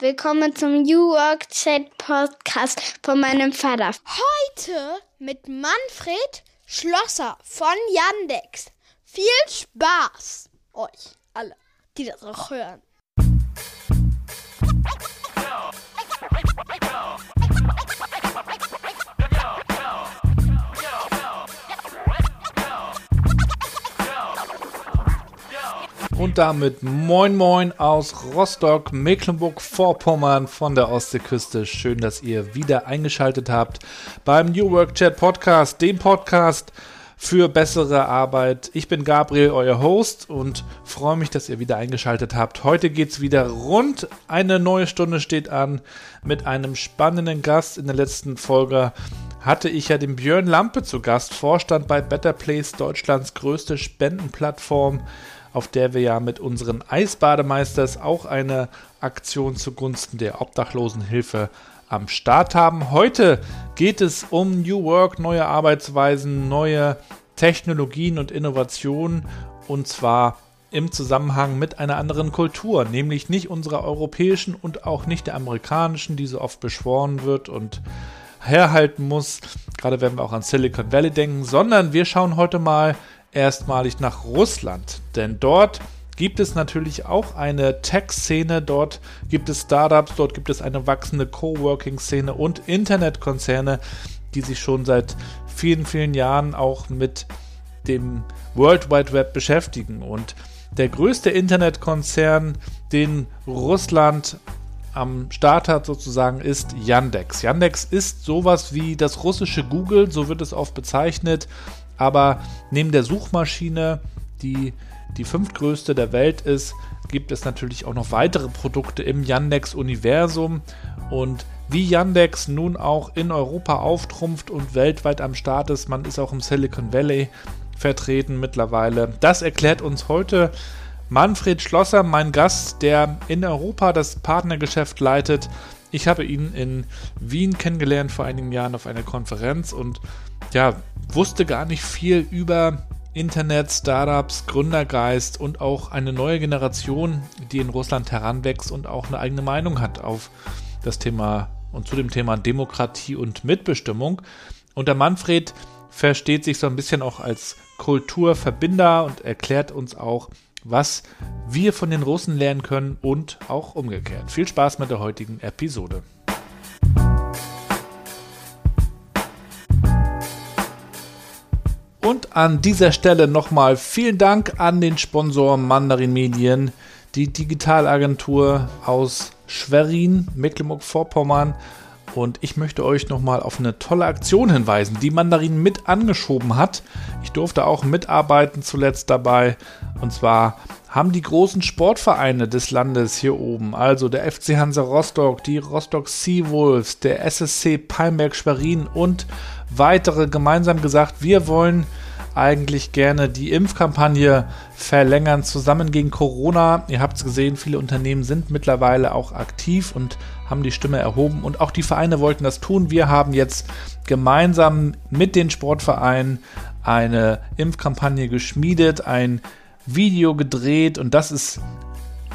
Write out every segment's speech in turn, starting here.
Willkommen zum New Work Chat Podcast von meinem Vater. Heute mit Manfred Schlosser von Yandex. Viel Spaß euch alle, die das auch hören. Und damit moin moin aus Rostock, Mecklenburg-Vorpommern von der Ostseeküste. Schön, dass ihr wieder eingeschaltet habt beim New Work Chat Podcast, dem Podcast für bessere Arbeit. Ich bin Gabriel, euer Host und freue mich, dass ihr wieder eingeschaltet habt. Heute geht es wieder rund. Eine neue Stunde steht an mit einem spannenden Gast. In der letzten Folge hatte ich ja den Björn Lampe zu Gast, Vorstand bei Better Place, Deutschlands größte Spendenplattform auf der wir ja mit unseren Eisbademeisters auch eine Aktion zugunsten der Obdachlosenhilfe am Start haben. Heute geht es um New Work, neue Arbeitsweisen, neue Technologien und Innovationen und zwar im Zusammenhang mit einer anderen Kultur, nämlich nicht unserer europäischen und auch nicht der amerikanischen, die so oft beschworen wird und herhalten muss, gerade wenn wir auch an Silicon Valley denken, sondern wir schauen heute mal erstmalig nach Russland, denn dort gibt es natürlich auch eine Tech-Szene, dort gibt es Startups, dort gibt es eine wachsende Coworking-Szene und Internetkonzerne, die sich schon seit vielen, vielen Jahren auch mit dem World Wide Web beschäftigen. Und der größte Internetkonzern, den Russland am Start hat sozusagen, ist Yandex. Yandex ist sowas wie das russische Google, so wird es oft bezeichnet aber neben der Suchmaschine, die die fünftgrößte der Welt ist, gibt es natürlich auch noch weitere Produkte im Yandex-Universum. Und wie Yandex nun auch in Europa auftrumpft und weltweit am Start ist, man ist auch im Silicon Valley vertreten mittlerweile. Das erklärt uns heute Manfred Schlosser, mein Gast, der in Europa das Partnergeschäft leitet. Ich habe ihn in Wien kennengelernt vor einigen Jahren auf einer Konferenz und ja, wusste gar nicht viel über Internet, Startups, Gründergeist und auch eine neue Generation, die in Russland heranwächst und auch eine eigene Meinung hat auf das Thema und zu dem Thema Demokratie und Mitbestimmung. Und der Manfred versteht sich so ein bisschen auch als Kulturverbinder und erklärt uns auch, was wir von den Russen lernen können und auch umgekehrt. Viel Spaß mit der heutigen Episode. Und an dieser Stelle nochmal vielen Dank an den Sponsor Mandarin Medien, die Digitalagentur aus Schwerin, Mecklenburg-Vorpommern. Und ich möchte euch nochmal auf eine tolle Aktion hinweisen, die Mandarin mit angeschoben hat. Ich durfte auch mitarbeiten zuletzt dabei. Und zwar haben die großen Sportvereine des Landes hier oben, also der FC Hansa Rostock, die Rostock Seawolves, der SSC Palmberg Schwerin und weitere gemeinsam gesagt, wir wollen eigentlich gerne die Impfkampagne verlängern, zusammen gegen Corona. Ihr habt es gesehen, viele Unternehmen sind mittlerweile auch aktiv und haben die Stimme erhoben und auch die Vereine wollten das tun. Wir haben jetzt gemeinsam mit den Sportvereinen eine Impfkampagne geschmiedet, ein Video gedreht und das ist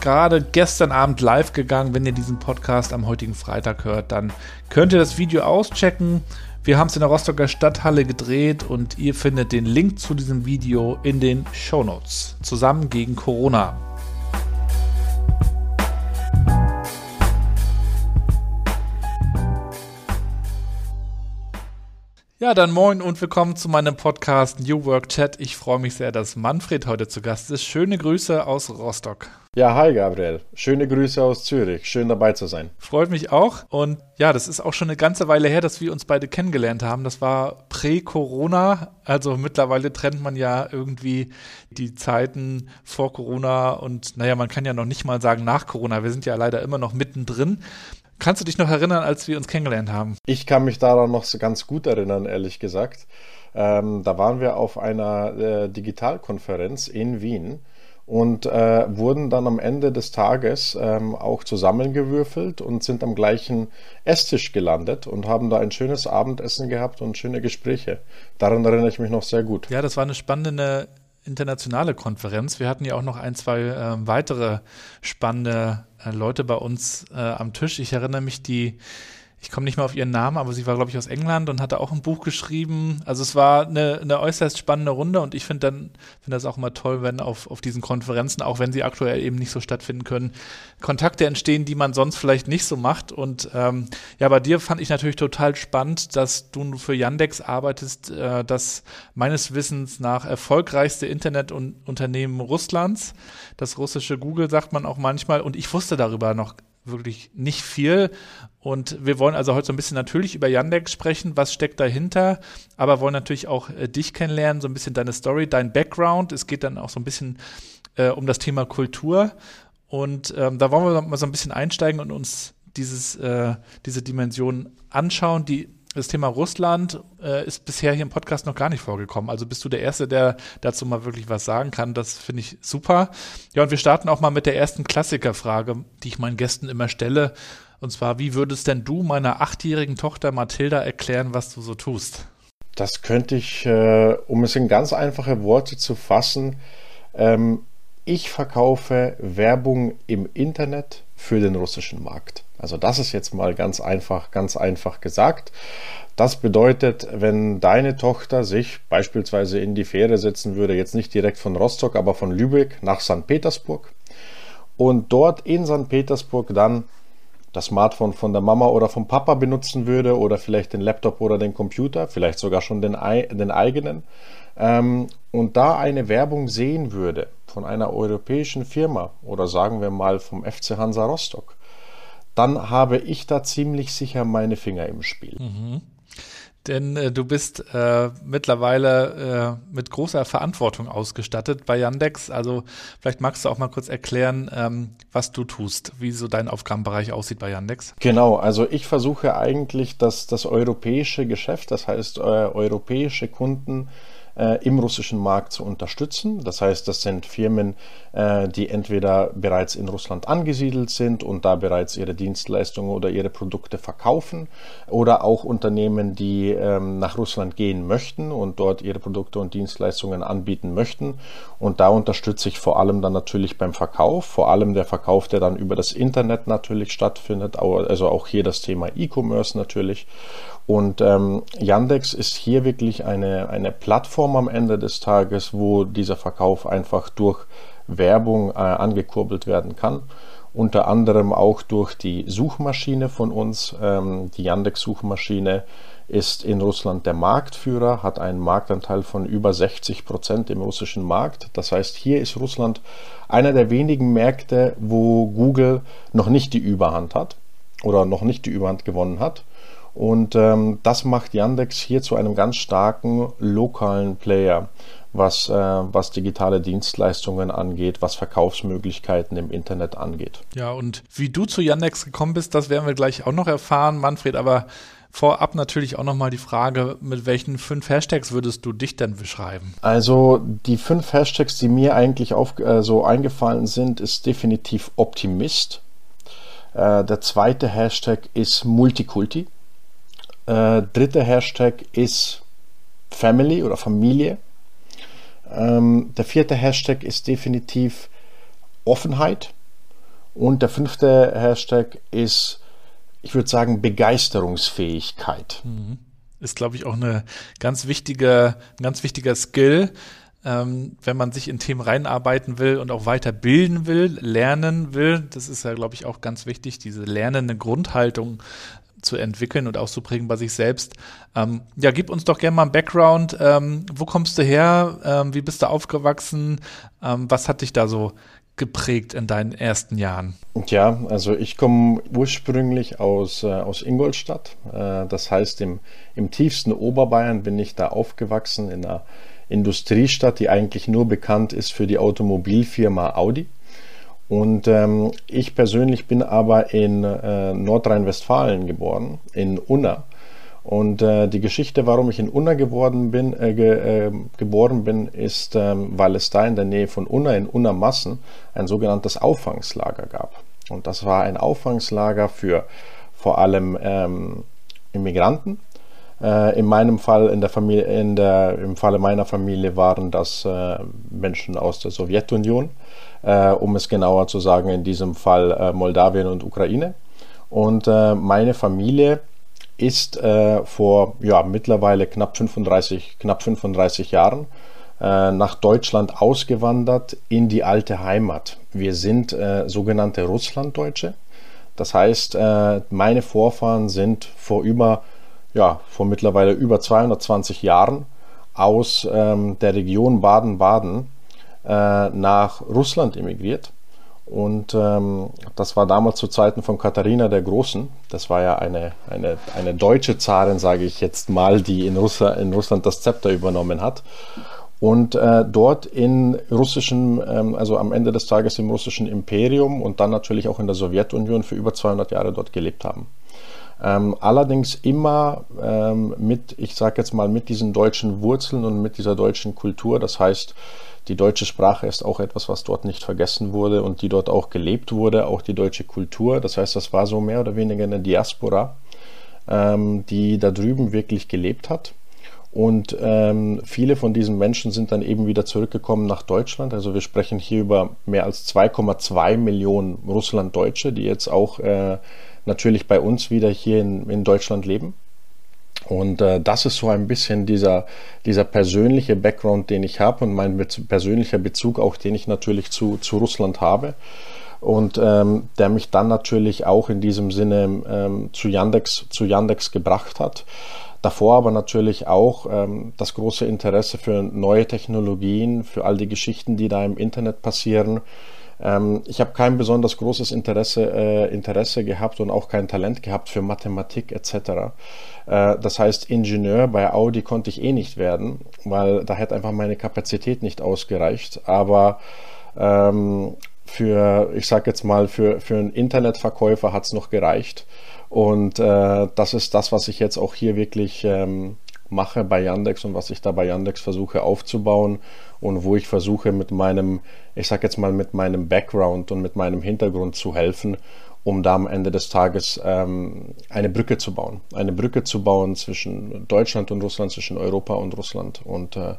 gerade gestern Abend live gegangen. Wenn ihr diesen Podcast am heutigen Freitag hört, dann könnt ihr das Video auschecken. Wir haben es in der Rostocker Stadthalle gedreht und ihr findet den Link zu diesem Video in den Show Notes. Zusammen gegen Corona. Ja, dann moin und willkommen zu meinem Podcast New Work Chat. Ich freue mich sehr, dass Manfred heute zu Gast ist. Schöne Grüße aus Rostock. Ja, hi Gabriel. Schöne Grüße aus Zürich. Schön dabei zu sein. Freut mich auch. Und ja, das ist auch schon eine ganze Weile her, dass wir uns beide kennengelernt haben. Das war prä-Corona. Also mittlerweile trennt man ja irgendwie die Zeiten vor Corona und naja, man kann ja noch nicht mal sagen nach Corona. Wir sind ja leider immer noch mittendrin. Kannst du dich noch erinnern, als wir uns kennengelernt haben? Ich kann mich daran noch so ganz gut erinnern, ehrlich gesagt. Ähm, da waren wir auf einer äh, Digitalkonferenz in Wien und äh, wurden dann am Ende des Tages ähm, auch zusammengewürfelt und sind am gleichen Esstisch gelandet und haben da ein schönes Abendessen gehabt und schöne Gespräche. Daran erinnere ich mich noch sehr gut. Ja, das war eine spannende internationale Konferenz. Wir hatten ja auch noch ein, zwei äh, weitere spannende Leute bei uns äh, am Tisch. Ich erinnere mich, die ich komme nicht mehr auf ihren Namen, aber sie war, glaube ich, aus England und hatte auch ein Buch geschrieben. Also es war eine, eine äußerst spannende Runde und ich finde dann, finde das auch immer toll, wenn auf, auf diesen Konferenzen, auch wenn sie aktuell eben nicht so stattfinden können, Kontakte entstehen, die man sonst vielleicht nicht so macht. Und ähm, ja, bei dir fand ich natürlich total spannend, dass du für Yandex arbeitest, äh, das meines Wissens nach erfolgreichste Internetunternehmen Russlands. Das russische Google sagt man auch manchmal. Und ich wusste darüber noch wirklich nicht viel. Und wir wollen also heute so ein bisschen natürlich über Yandex sprechen, was steckt dahinter, aber wollen natürlich auch äh, dich kennenlernen, so ein bisschen deine Story, dein Background. Es geht dann auch so ein bisschen äh, um das Thema Kultur. Und ähm, da wollen wir mal so ein bisschen einsteigen und uns dieses, äh, diese Dimension anschauen, die das Thema Russland äh, ist bisher hier im Podcast noch gar nicht vorgekommen. Also bist du der Erste, der dazu mal wirklich was sagen kann. Das finde ich super. Ja, und wir starten auch mal mit der ersten Klassikerfrage, die ich meinen Gästen immer stelle. Und zwar, wie würdest denn du meiner achtjährigen Tochter Mathilda erklären, was du so tust? Das könnte ich, äh, um es in ganz einfache Worte zu fassen, ähm, ich verkaufe Werbung im Internet für den russischen Markt. Also das ist jetzt mal ganz einfach, ganz einfach gesagt. Das bedeutet, wenn deine Tochter sich beispielsweise in die Fähre setzen würde, jetzt nicht direkt von Rostock, aber von Lübeck nach St. Petersburg und dort in St. Petersburg dann das Smartphone von der Mama oder vom Papa benutzen würde oder vielleicht den Laptop oder den Computer, vielleicht sogar schon den, den eigenen, ähm, und da eine Werbung sehen würde von einer europäischen Firma oder sagen wir mal vom FC Hansa Rostock, dann habe ich da ziemlich sicher meine Finger im Spiel. Mhm. Denn äh, du bist äh, mittlerweile äh, mit großer Verantwortung ausgestattet bei Yandex. Also vielleicht magst du auch mal kurz erklären, ähm, was du tust, wie so dein Aufgabenbereich aussieht bei Yandex. Genau, also ich versuche eigentlich, dass das europäische Geschäft, das heißt äh, europäische Kunden, im russischen Markt zu unterstützen. Das heißt, das sind Firmen, äh, die entweder bereits in Russland angesiedelt sind und da bereits ihre Dienstleistungen oder ihre Produkte verkaufen oder auch Unternehmen, die ähm, nach Russland gehen möchten und dort ihre Produkte und Dienstleistungen anbieten möchten. Und da unterstütze ich vor allem dann natürlich beim Verkauf, vor allem der Verkauf, der dann über das Internet natürlich stattfindet, also auch hier das Thema E-Commerce natürlich. Und ähm, Yandex ist hier wirklich eine, eine Plattform am Ende des Tages, wo dieser Verkauf einfach durch Werbung äh, angekurbelt werden kann. Unter anderem auch durch die Suchmaschine von uns. Ähm, die Yandex-Suchmaschine ist in Russland der Marktführer, hat einen Marktanteil von über 60 Prozent im russischen Markt. Das heißt, hier ist Russland einer der wenigen Märkte, wo Google noch nicht die Überhand hat oder noch nicht die Überhand gewonnen hat. Und ähm, das macht Yandex hier zu einem ganz starken lokalen Player, was, äh, was digitale Dienstleistungen angeht, was Verkaufsmöglichkeiten im Internet angeht. Ja, und wie du zu Yandex gekommen bist, das werden wir gleich auch noch erfahren, Manfred, aber vorab natürlich auch nochmal die Frage, mit welchen fünf Hashtags würdest du dich denn beschreiben? Also die fünf Hashtags, die mir eigentlich auf, äh, so eingefallen sind, ist definitiv Optimist. Äh, der zweite Hashtag ist Multikulti. Äh, dritter Hashtag ist Family oder Familie. Ähm, der vierte Hashtag ist definitiv Offenheit. Und der fünfte Hashtag ist, ich würde sagen, Begeisterungsfähigkeit. Mhm. Ist, glaube ich, auch eine ganz wichtige, ein ganz wichtiger Skill, ähm, wenn man sich in Themen reinarbeiten will und auch weiterbilden will, lernen will. Das ist ja, glaube ich, auch ganz wichtig, diese lernende Grundhaltung zu entwickeln und auszuprägen bei sich selbst. Ähm, ja, gib uns doch gerne mal einen Background. Ähm, wo kommst du her? Ähm, wie bist du aufgewachsen? Ähm, was hat dich da so geprägt in deinen ersten Jahren? Ja, also ich komme ursprünglich aus, äh, aus Ingolstadt. Äh, das heißt, im, im tiefsten Oberbayern bin ich da aufgewachsen in einer Industriestadt, die eigentlich nur bekannt ist für die Automobilfirma Audi. Und ähm, ich persönlich bin aber in äh, Nordrhein-Westfalen geboren, in Unna. Und äh, die Geschichte, warum ich in Unna geworden bin, äh, ge, äh, geboren bin, ist, ähm, weil es da in der Nähe von Unna, in Unna Massen, ein sogenanntes Auffangslager gab. Und das war ein Auffangslager für vor allem ähm, Immigranten, Äh, in meinem Fall, in der Familie, in der, im Falle meiner Familie waren das äh, Menschen aus der Sowjetunion, äh, um es genauer zu sagen, in diesem Fall äh, Moldawien und Ukraine. Und äh, meine Familie ist äh, vor ja, mittlerweile knapp 35, knapp 35 Jahren nach Deutschland ausgewandert in die alte Heimat. Wir sind sogenannte Russlanddeutsche. Das heißt, meine Vorfahren sind vor über ja, vor mittlerweile über 220 Jahren aus ähm, der Region Baden-Baden äh, nach Russland emigriert. Und ähm, das war damals zu Zeiten von Katharina der Großen. Das war ja eine, eine, eine deutsche Zarin, sage ich jetzt mal, die in, Russ in Russland das Zepter übernommen hat. Und äh, dort in russischen, ähm, also am Ende des Tages im russischen Imperium und dann natürlich auch in der Sowjetunion für über 200 Jahre dort gelebt haben. Ähm, allerdings immer ähm, mit, ich sage jetzt mal, mit diesen deutschen Wurzeln und mit dieser deutschen Kultur. Das heißt, die deutsche Sprache ist auch etwas, was dort nicht vergessen wurde und die dort auch gelebt wurde, auch die deutsche Kultur. Das heißt, das war so mehr oder weniger eine Diaspora, ähm, die da drüben wirklich gelebt hat. Und ähm, viele von diesen Menschen sind dann eben wieder zurückgekommen nach Deutschland. Also wir sprechen hier über mehr als 2,2 Millionen Russlanddeutsche, die jetzt auch äh, natürlich bei uns wieder hier in, in Deutschland leben. Und äh, das ist so ein bisschen dieser, dieser persönliche Background, den ich habe und mein persönlicher Bezug auch, den ich natürlich zu, zu Russland habe. Und ähm, der mich dann natürlich auch in diesem Sinne ähm, zu, Yandex, zu Yandex gebracht hat. Davor aber natürlich auch ähm, das große Interesse für neue Technologien, für all die Geschichten, die da im Internet passieren, ähm, ich habe kein besonders großes Interesse, äh, Interesse gehabt und auch kein Talent gehabt für Mathematik etc. Äh, das heißt, Ingenieur bei Audi konnte ich eh nicht werden, weil da hätte einfach meine Kapazität nicht ausgereicht. Aber ähm, für, ich sag jetzt mal, für, für einen Internetverkäufer hat es noch gereicht. Und äh, das ist das, was ich jetzt auch hier wirklich ähm, mache bei Yandex und was ich da bei Yandex versuche aufzubauen und wo ich versuche mit meinem, ich sag jetzt mal mit meinem Background und mit meinem Hintergrund zu helfen, um da am Ende des Tages ähm, eine Brücke zu bauen. Eine Brücke zu bauen zwischen Deutschland und Russland, zwischen Europa und Russland. Und äh,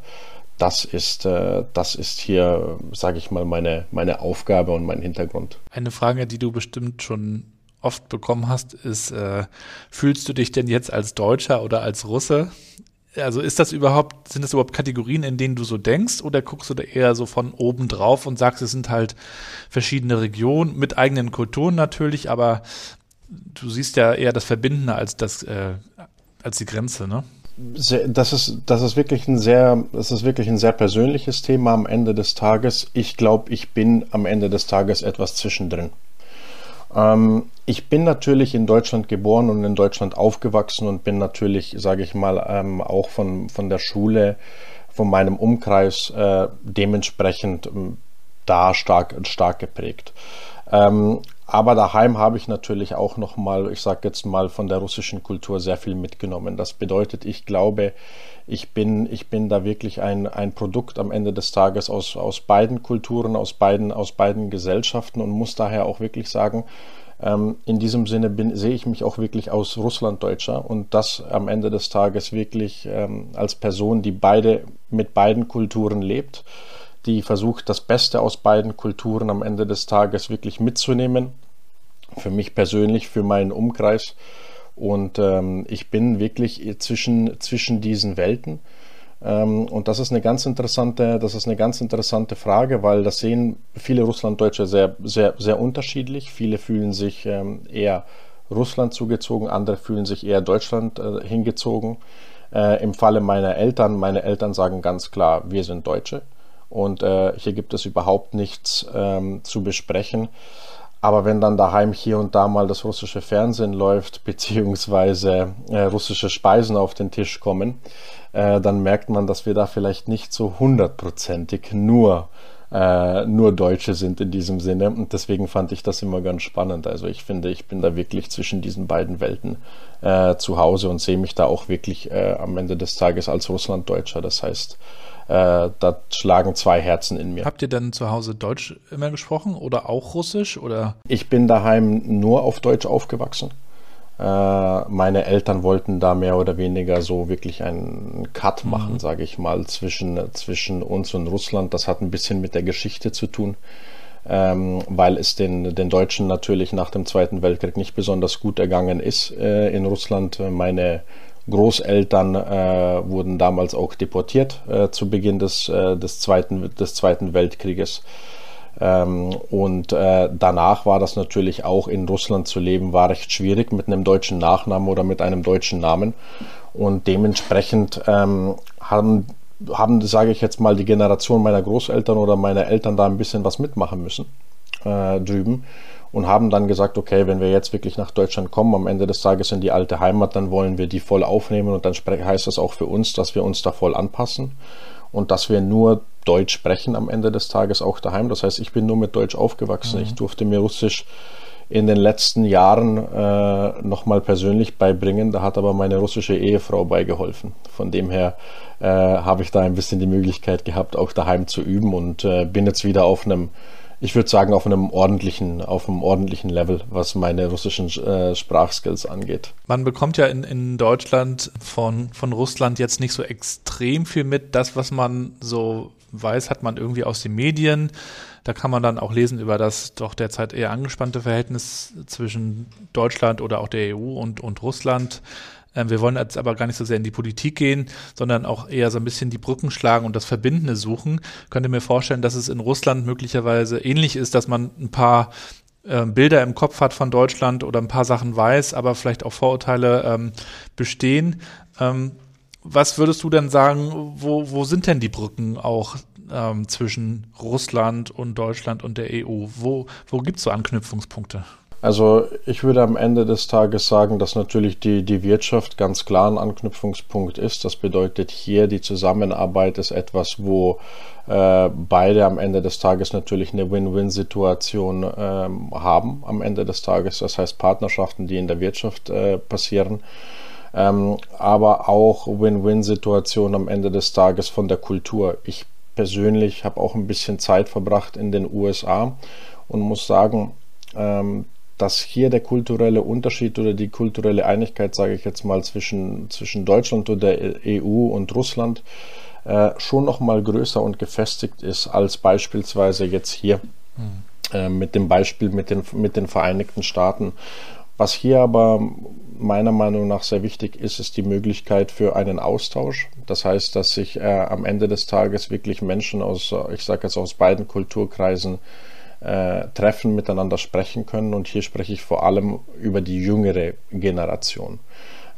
das ist, äh, das ist hier, sage ich mal, meine, meine Aufgabe und mein Hintergrund. Eine Frage, die du bestimmt schon oft bekommen hast, ist, äh, fühlst du dich denn jetzt als Deutscher oder als Russe? Also ist das überhaupt, sind das überhaupt Kategorien, in denen du so denkst, oder guckst du da eher so von oben drauf und sagst, es sind halt verschiedene Regionen mit eigenen Kulturen natürlich, aber du siehst ja eher das Verbindende als das, äh, als die Grenze, ne? Das ist, das ist wirklich ein sehr, das ist wirklich ein sehr persönliches Thema am Ende des Tages. Ich glaube, ich bin am Ende des Tages etwas zwischendrin. Ähm, ich bin natürlich in Deutschland geboren und in Deutschland aufgewachsen und bin natürlich, sage ich mal, ähm, auch von, von der Schule, von meinem Umkreis äh, dementsprechend ähm, da stark, stark geprägt. Aber daheim habe ich natürlich auch noch mal, ich sage jetzt mal, von der russischen Kultur sehr viel mitgenommen. Das bedeutet, ich glaube, ich bin, ich bin da wirklich ein, ein Produkt am Ende des Tages aus, aus beiden Kulturen, aus beiden, aus beiden Gesellschaften und muss daher auch wirklich sagen, ähm, in diesem Sinne bin, sehe ich mich auch wirklich aus Russlanddeutscher und das am Ende des Tages wirklich ähm, als Person, die beide mit beiden Kulturen lebt, die versucht, das Beste aus beiden Kulturen am Ende des Tages wirklich mitzunehmen. Für mich persönlich, für meinen Umkreis und ähm, ich bin wirklich zwischen, zwischen diesen Welten. Ähm, und das ist eine ganz interessante, das ist eine ganz interessante Frage, weil das sehen viele Russlanddeutsche sehr, sehr, sehr unterschiedlich. Viele fühlen sich ähm, eher Russland zugezogen, andere fühlen sich eher Deutschland äh, hingezogen. Äh, Im Falle meiner Eltern, meine Eltern sagen ganz klar, wir sind Deutsche. Und äh, hier gibt es überhaupt nichts ähm, zu besprechen. Aber wenn dann daheim hier und da mal das russische Fernsehen läuft, beziehungsweise äh, russische Speisen auf den Tisch kommen, äh, dann merkt man, dass wir da vielleicht nicht so hundertprozentig nur, äh, nur Deutsche sind in diesem Sinne. Und deswegen fand ich das immer ganz spannend. Also ich finde, ich bin da wirklich zwischen diesen beiden Welten äh, zu Hause und sehe mich da auch wirklich äh, am Ende des Tages als Russlanddeutscher. Das heißt, äh, da schlagen zwei Herzen in mir. Habt ihr dann zu Hause Deutsch immer gesprochen oder auch Russisch oder? Ich bin daheim nur auf Deutsch aufgewachsen. Äh, meine Eltern wollten da mehr oder weniger so wirklich einen Cut mhm. machen, sage ich mal, zwischen, zwischen uns und Russland. Das hat ein bisschen mit der Geschichte zu tun. Ähm, weil es den, den Deutschen natürlich nach dem Zweiten Weltkrieg nicht besonders gut ergangen ist äh, in Russland. Meine Großeltern äh, wurden damals auch deportiert äh, zu Beginn des, äh, des, Zweiten, des Zweiten Weltkrieges. Ähm, und äh, danach war das natürlich auch in Russland zu leben, war recht schwierig mit einem deutschen Nachnamen oder mit einem deutschen Namen. Und dementsprechend ähm, haben, haben, sage ich jetzt mal, die Generation meiner Großeltern oder meiner Eltern da ein bisschen was mitmachen müssen äh, drüben und haben dann gesagt, okay, wenn wir jetzt wirklich nach Deutschland kommen, am Ende des Tages in die alte Heimat, dann wollen wir die voll aufnehmen und dann heißt das auch für uns, dass wir uns da voll anpassen und dass wir nur Deutsch sprechen am Ende des Tages auch daheim. Das heißt, ich bin nur mit Deutsch aufgewachsen. Mhm. Ich durfte mir Russisch in den letzten Jahren äh, nochmal persönlich beibringen. Da hat aber meine russische Ehefrau beigeholfen. Von dem her äh, habe ich da ein bisschen die Möglichkeit gehabt, auch daheim zu üben und äh, bin jetzt wieder auf einem ich würde sagen, auf einem ordentlichen, auf einem ordentlichen Level, was meine russischen äh, Sprachskills angeht. Man bekommt ja in, in Deutschland von, von Russland jetzt nicht so extrem viel mit. Das, was man so weiß, hat man irgendwie aus den Medien. Da kann man dann auch lesen über das doch derzeit eher angespannte Verhältnis zwischen Deutschland oder auch der EU und, und Russland. Ähm, wir wollen jetzt aber gar nicht so sehr in die Politik gehen, sondern auch eher so ein bisschen die Brücken schlagen und das Verbindende suchen. Könnte mir vorstellen, dass es in Russland möglicherweise ähnlich ist, dass man ein paar ähm, Bilder im Kopf hat von Deutschland oder ein paar Sachen weiß, aber vielleicht auch Vorurteile ähm, bestehen. Ähm, was würdest du denn sagen, wo, wo sind denn die Brücken auch ähm, zwischen Russland und Deutschland und der EU? Wo, wo gibt es so Anknüpfungspunkte? Also ich würde am Ende des Tages sagen, dass natürlich die, die Wirtschaft ganz klar ein Anknüpfungspunkt ist. Das bedeutet hier, die Zusammenarbeit ist etwas, wo äh, beide am Ende des Tages natürlich eine Win-Win-Situation äh, haben am Ende des Tages. Das heißt Partnerschaften, die in der Wirtschaft äh, passieren. Ähm, aber auch Win-Win-Situationen am Ende des Tages von der Kultur. Ich persönlich habe auch ein bisschen Zeit verbracht in den USA und muss sagen, ähm, dass hier der kulturelle Unterschied oder die kulturelle Einigkeit, sage ich jetzt mal, zwischen, zwischen Deutschland und der EU und Russland äh, schon noch mal größer und gefestigt ist als beispielsweise jetzt hier mhm. äh, mit dem Beispiel mit den, mit den Vereinigten Staaten. Was hier aber meiner Meinung nach sehr wichtig ist, ist die Möglichkeit für einen Austausch. Das heißt, dass sich äh, am Ende des Tages wirklich Menschen aus, ich sage jetzt aus beiden Kulturkreisen äh, treffen, miteinander sprechen können. Und hier spreche ich vor allem über die jüngere Generation.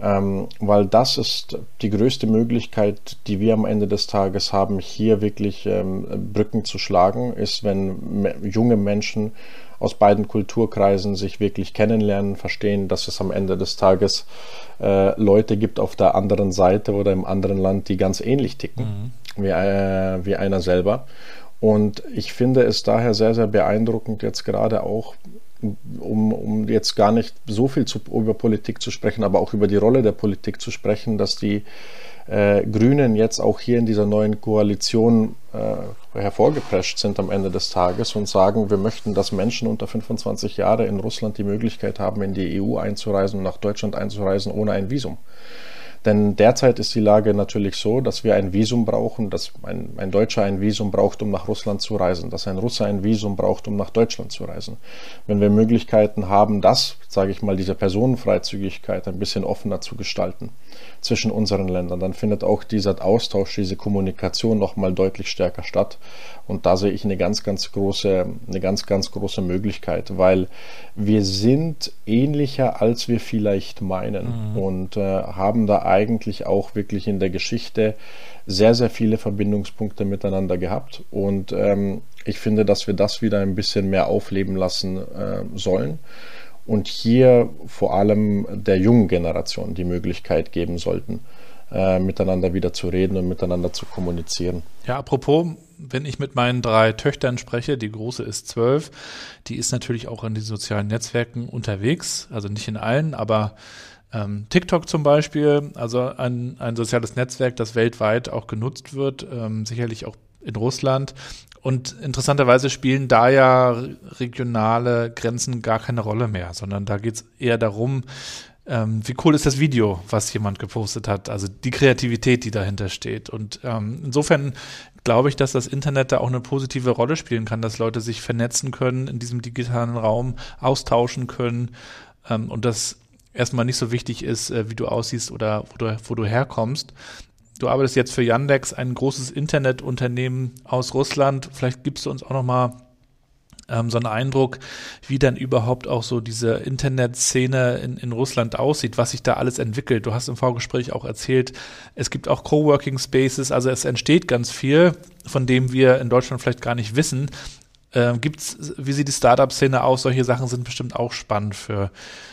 Ähm, weil das ist die größte Möglichkeit, die wir am Ende des Tages haben, hier wirklich ähm, Brücken zu schlagen, ist, wenn me junge Menschen aus beiden Kulturkreisen sich wirklich kennenlernen, verstehen, dass es am Ende des Tages äh, Leute gibt auf der anderen Seite oder im anderen Land, die ganz ähnlich ticken mhm. wie, äh, wie einer selber und ich finde es daher sehr, sehr beeindruckend, jetzt gerade auch, um, um jetzt gar nicht so viel zu, über Politik zu sprechen, aber auch über die Rolle der Politik zu sprechen, dass die äh, Grünen jetzt auch hier in dieser neuen Koalition äh, hervorgeprescht sind am Ende des Tages und sagen, wir möchten, dass Menschen unter 25 Jahre in Russland die Möglichkeit haben, in die EU einzureisen und nach Deutschland einzureisen ohne ein Visum. Denn derzeit ist die Lage natürlich so, dass wir ein Visum brauchen, dass ein, ein Deutscher ein Visum braucht, um nach Russland zu reisen, dass ein Russe ein Visum braucht, um nach Deutschland zu reisen. Wenn wir Möglichkeiten haben, das, sage ich mal, diese Personenfreizügigkeit ein bisschen offener zu gestalten zwischen unseren Ländern, dann findet auch dieser Austausch, diese Kommunikation nochmal deutlich stärker statt. Und da sehe ich eine ganz, ganz große, eine ganz, ganz große Möglichkeit, weil wir sind ähnlicher, als wir vielleicht meinen mhm. und äh, haben da eigentlich auch wirklich in der Geschichte sehr, sehr viele Verbindungspunkte miteinander gehabt. Und ähm, ich finde, dass wir das wieder ein bisschen mehr aufleben lassen äh, sollen und hier vor allem der jungen Generation die Möglichkeit geben sollten, äh, miteinander wieder zu reden und miteinander zu kommunizieren. Ja, apropos wenn ich mit meinen drei Töchtern spreche, die große ist zwölf, die ist natürlich auch in den sozialen Netzwerken unterwegs, also nicht in allen, aber ähm, TikTok zum Beispiel, also ein, ein soziales Netzwerk, das weltweit auch genutzt wird, ähm, sicherlich auch in Russland. Und interessanterweise spielen da ja regionale Grenzen gar keine Rolle mehr, sondern da geht es eher darum, ähm, wie cool ist das Video, was jemand gepostet hat, also die Kreativität, die dahinter steht. Und ähm, insofern glaube ich, dass das Internet da auch eine positive Rolle spielen kann, dass Leute sich vernetzen können, in diesem digitalen Raum austauschen können ähm, und das erstmal nicht so wichtig ist, äh, wie du aussiehst oder wo du, wo du herkommst. Du arbeitest jetzt für Yandex, ein großes Internetunternehmen aus Russland. Vielleicht gibst du uns auch noch mal ähm, so einen Eindruck, wie dann überhaupt auch so diese Internetszene in, in Russland aussieht, was sich da alles entwickelt. Du hast im Vorgespräch auch erzählt, es gibt auch Coworking Spaces, also es entsteht ganz viel, von dem wir in Deutschland vielleicht gar nicht wissen. Ähm, gibt's, wie sieht die Startup-Szene aus? Solche Sachen sind bestimmt auch spannend für,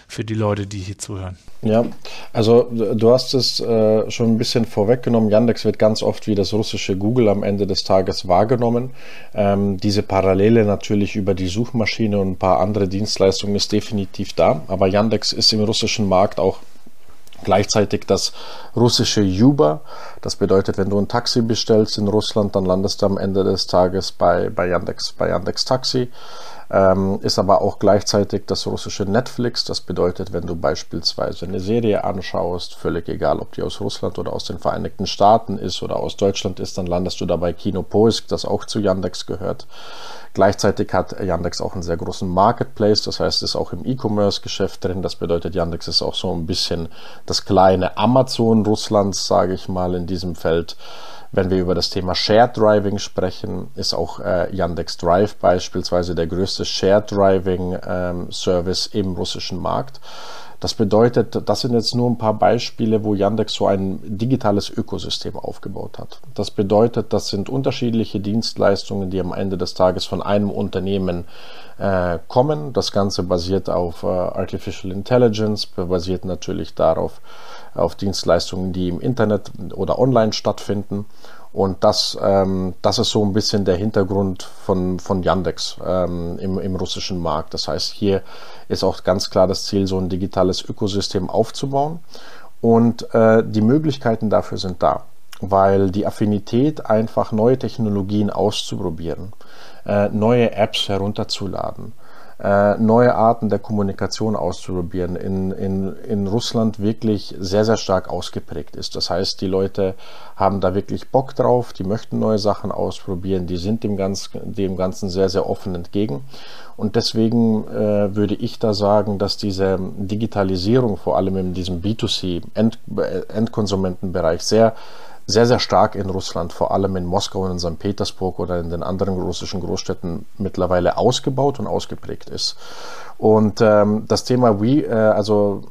für die Leute, die hier zuhören. Ja, also du hast es äh, schon ein bisschen vorweggenommen. Yandex wird ganz oft wie das russische Google am Ende des Tages wahrgenommen. Ähm, diese Parallele natürlich über die Suchmaschine und ein paar andere Dienstleistungen ist definitiv da. Aber Yandex ist im russischen Markt auch gleichzeitig das russische Uber. Das bedeutet, wenn du ein Taxi bestellst in Russland, dann landest du am Ende des Tages bei, bei, Yandex, bei Yandex Taxi. Ähm, ist aber auch gleichzeitig das russische Netflix. Das bedeutet, wenn du beispielsweise eine Serie anschaust, völlig egal, ob die aus Russland oder aus den Vereinigten Staaten ist oder aus Deutschland ist, dann landest du dabei Kino Poisk, das auch zu Yandex gehört. Gleichzeitig hat Yandex auch einen sehr großen Marketplace, das heißt, ist auch im E-Commerce-Geschäft drin. Das bedeutet, Yandex ist auch so ein bisschen das kleine Amazon Russlands, sage ich mal, in diesem Feld. Wenn wir über das Thema Shared Driving sprechen, ist auch äh, Yandex Drive beispielsweise der größte Shared Driving ähm, Service im russischen Markt. Das bedeutet, das sind jetzt nur ein paar Beispiele, wo Yandex so ein digitales Ökosystem aufgebaut hat. Das bedeutet, das sind unterschiedliche Dienstleistungen, die am Ende des Tages von einem Unternehmen äh, kommen. Das Ganze basiert auf äh, Artificial Intelligence, basiert natürlich darauf, auf Dienstleistungen, die im Internet oder online stattfinden. Und das, ähm, das ist so ein bisschen der Hintergrund von, von Yandex ähm, im, im russischen Markt. Das heißt, hier ist auch ganz klar das Ziel, so ein digitales Ökosystem aufzubauen. Und äh, die Möglichkeiten dafür sind da, weil die Affinität, einfach neue Technologien auszuprobieren, äh, neue Apps herunterzuladen, äh, neue Arten der Kommunikation auszuprobieren, in, in, in Russland wirklich sehr, sehr stark ausgeprägt ist. Das heißt, die Leute haben da wirklich Bock drauf, die möchten neue Sachen ausprobieren, die sind dem, ganz, dem Ganzen sehr, sehr offen entgegen. Und deswegen äh, würde ich da sagen, dass diese Digitalisierung vor allem in diesem B2C-Endkonsumentenbereich -End sehr sehr, sehr stark in Russland, vor allem in Moskau und in St. Petersburg oder in den anderen russischen Großstädten mittlerweile ausgebaut und ausgeprägt ist. Und ähm, das Thema We, äh, also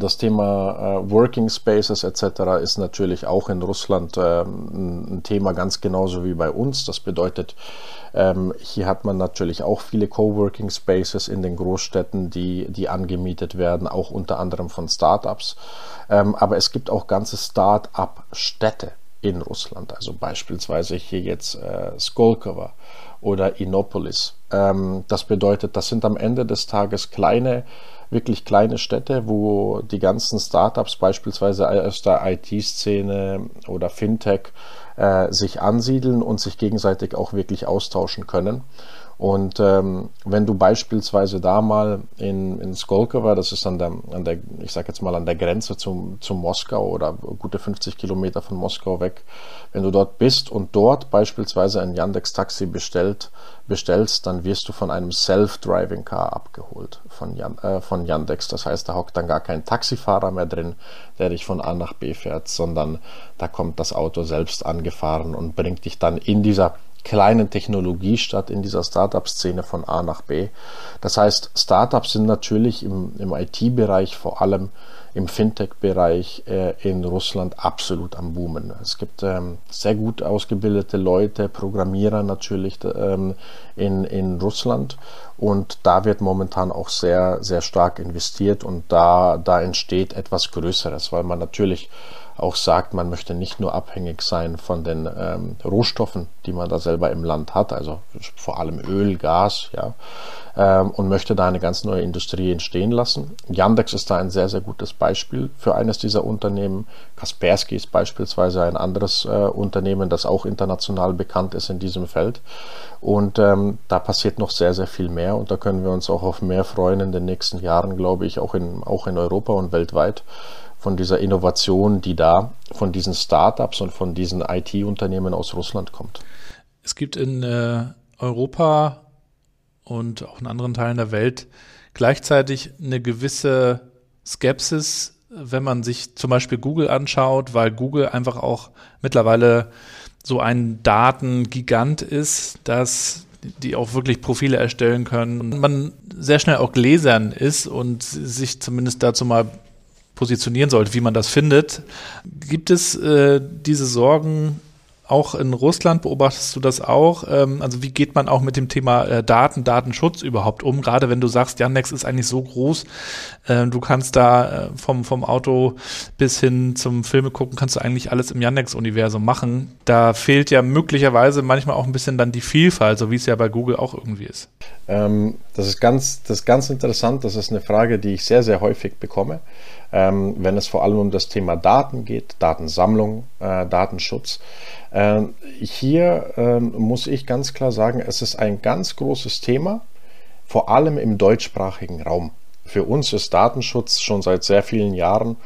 das Thema äh, Working Spaces etc. ist natürlich auch in Russland äh, ein Thema ganz genauso wie bei uns. Das bedeutet, ähm, hier hat man natürlich auch viele Coworking Spaces in den Großstädten, die, die angemietet werden, auch unter anderem von Startups. Ähm, aber es gibt auch ganze Start-up-Städte in Russland, also beispielsweise hier jetzt äh, Skolkovo oder Innopolis. Ähm, das bedeutet, das sind am Ende des Tages kleine wirklich kleine Städte, wo die ganzen Startups beispielsweise aus der IT-Szene oder Fintech äh, sich ansiedeln und sich gegenseitig auch wirklich austauschen können. Und ähm, wenn du beispielsweise da mal in, in Skolkovo, das ist an der, an der ich sag jetzt mal an der Grenze zum, zum Moskau oder gute 50 Kilometer von Moskau weg, wenn du dort bist und dort beispielsweise ein Yandex-Taxi bestellt, bestellst, dann wirst du von einem Self-Driving Car abgeholt von, Jan, äh, von Yandex. Das heißt, da hockt dann gar kein Taxifahrer mehr drin, der dich von A nach B fährt, sondern da kommt das Auto selbst angefahren und bringt dich dann in dieser kleinen Technologiestadt in dieser Startup-Szene von A nach B. Das heißt, Startups sind natürlich im, im IT-Bereich, vor allem im Fintech-Bereich äh, in Russland absolut am Boomen. Es gibt ähm, sehr gut ausgebildete Leute, Programmierer natürlich ähm, in, in Russland und da wird momentan auch sehr, sehr stark investiert und da, da entsteht etwas Größeres, weil man natürlich auch sagt, man möchte nicht nur abhängig sein von den ähm, Rohstoffen, die man da selber im Land hat, also vor allem Öl, Gas, ja, ähm, und möchte da eine ganz neue Industrie entstehen lassen. Yandex ist da ein sehr, sehr gutes Beispiel für eines dieser Unternehmen. Kaspersky ist beispielsweise ein anderes äh, Unternehmen, das auch international bekannt ist in diesem Feld. Und ähm, da passiert noch sehr, sehr viel mehr und da können wir uns auch auf mehr freuen in den nächsten Jahren, glaube ich, auch in, auch in Europa und weltweit von dieser Innovation, die da von diesen Startups und von diesen IT-Unternehmen aus Russland kommt. Es gibt in äh, Europa und auch in anderen Teilen der Welt gleichzeitig eine gewisse Skepsis, wenn man sich zum Beispiel Google anschaut, weil Google einfach auch mittlerweile so ein Datengigant ist, dass die auch wirklich Profile erstellen können und man sehr schnell auch gläsern ist und sich zumindest dazu mal positionieren sollte, wie man das findet. Gibt es äh, diese Sorgen auch in Russland beobachtest du das auch? Ähm, also wie geht man auch mit dem Thema äh, Daten, Datenschutz überhaupt um? Gerade wenn du sagst, Yandex ist eigentlich so groß, äh, du kannst da äh, vom, vom Auto bis hin zum Filme gucken, kannst du eigentlich alles im Yandex-Universum machen. Da fehlt ja möglicherweise manchmal auch ein bisschen dann die Vielfalt, so wie es ja bei Google auch irgendwie ist. Ähm, das ist ganz, das ist ganz interessant. Das ist eine Frage, die ich sehr, sehr häufig bekomme, wenn es vor allem um das Thema Daten geht, Datensammlung, äh, Datenschutz. Ähm, hier ähm, muss ich ganz klar sagen, es ist ein ganz großes Thema, vor allem im deutschsprachigen Raum. Für uns ist Datenschutz schon seit sehr vielen Jahren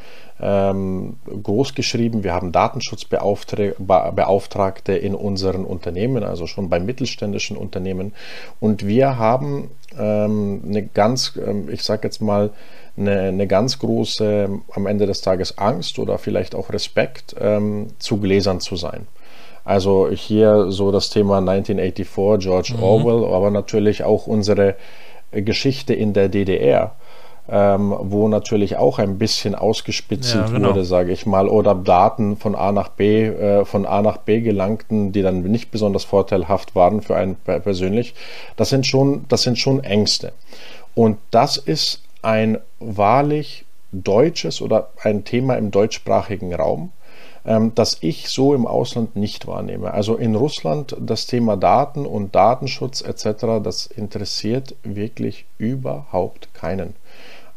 ähm, groß geschrieben. Wir haben Datenschutzbeauftragte in unseren Unternehmen, also schon bei mittelständischen Unternehmen. Und wir haben ähm, eine ganz, ähm, ich sage jetzt mal, eine, eine, ganz große, am Ende des Tages Angst oder vielleicht auch Respekt, ähm, zu Gläsern zu sein. Also hier so das Thema 1984, George mhm. Orwell, aber natürlich auch unsere Geschichte in der DDR. Ähm, wo natürlich auch ein bisschen ausgespitzelt ja, genau. wurde, sage ich mal, oder Daten von A nach B, äh, von A nach B gelangten, die dann nicht besonders vorteilhaft waren für einen persönlich. Das sind schon, das sind schon Ängste. Und das ist ein wahrlich deutsches oder ein Thema im deutschsprachigen Raum ähm, das ich so im Ausland nicht wahrnehme. Also in Russland das Thema Daten und Datenschutz etc., das interessiert wirklich überhaupt keinen.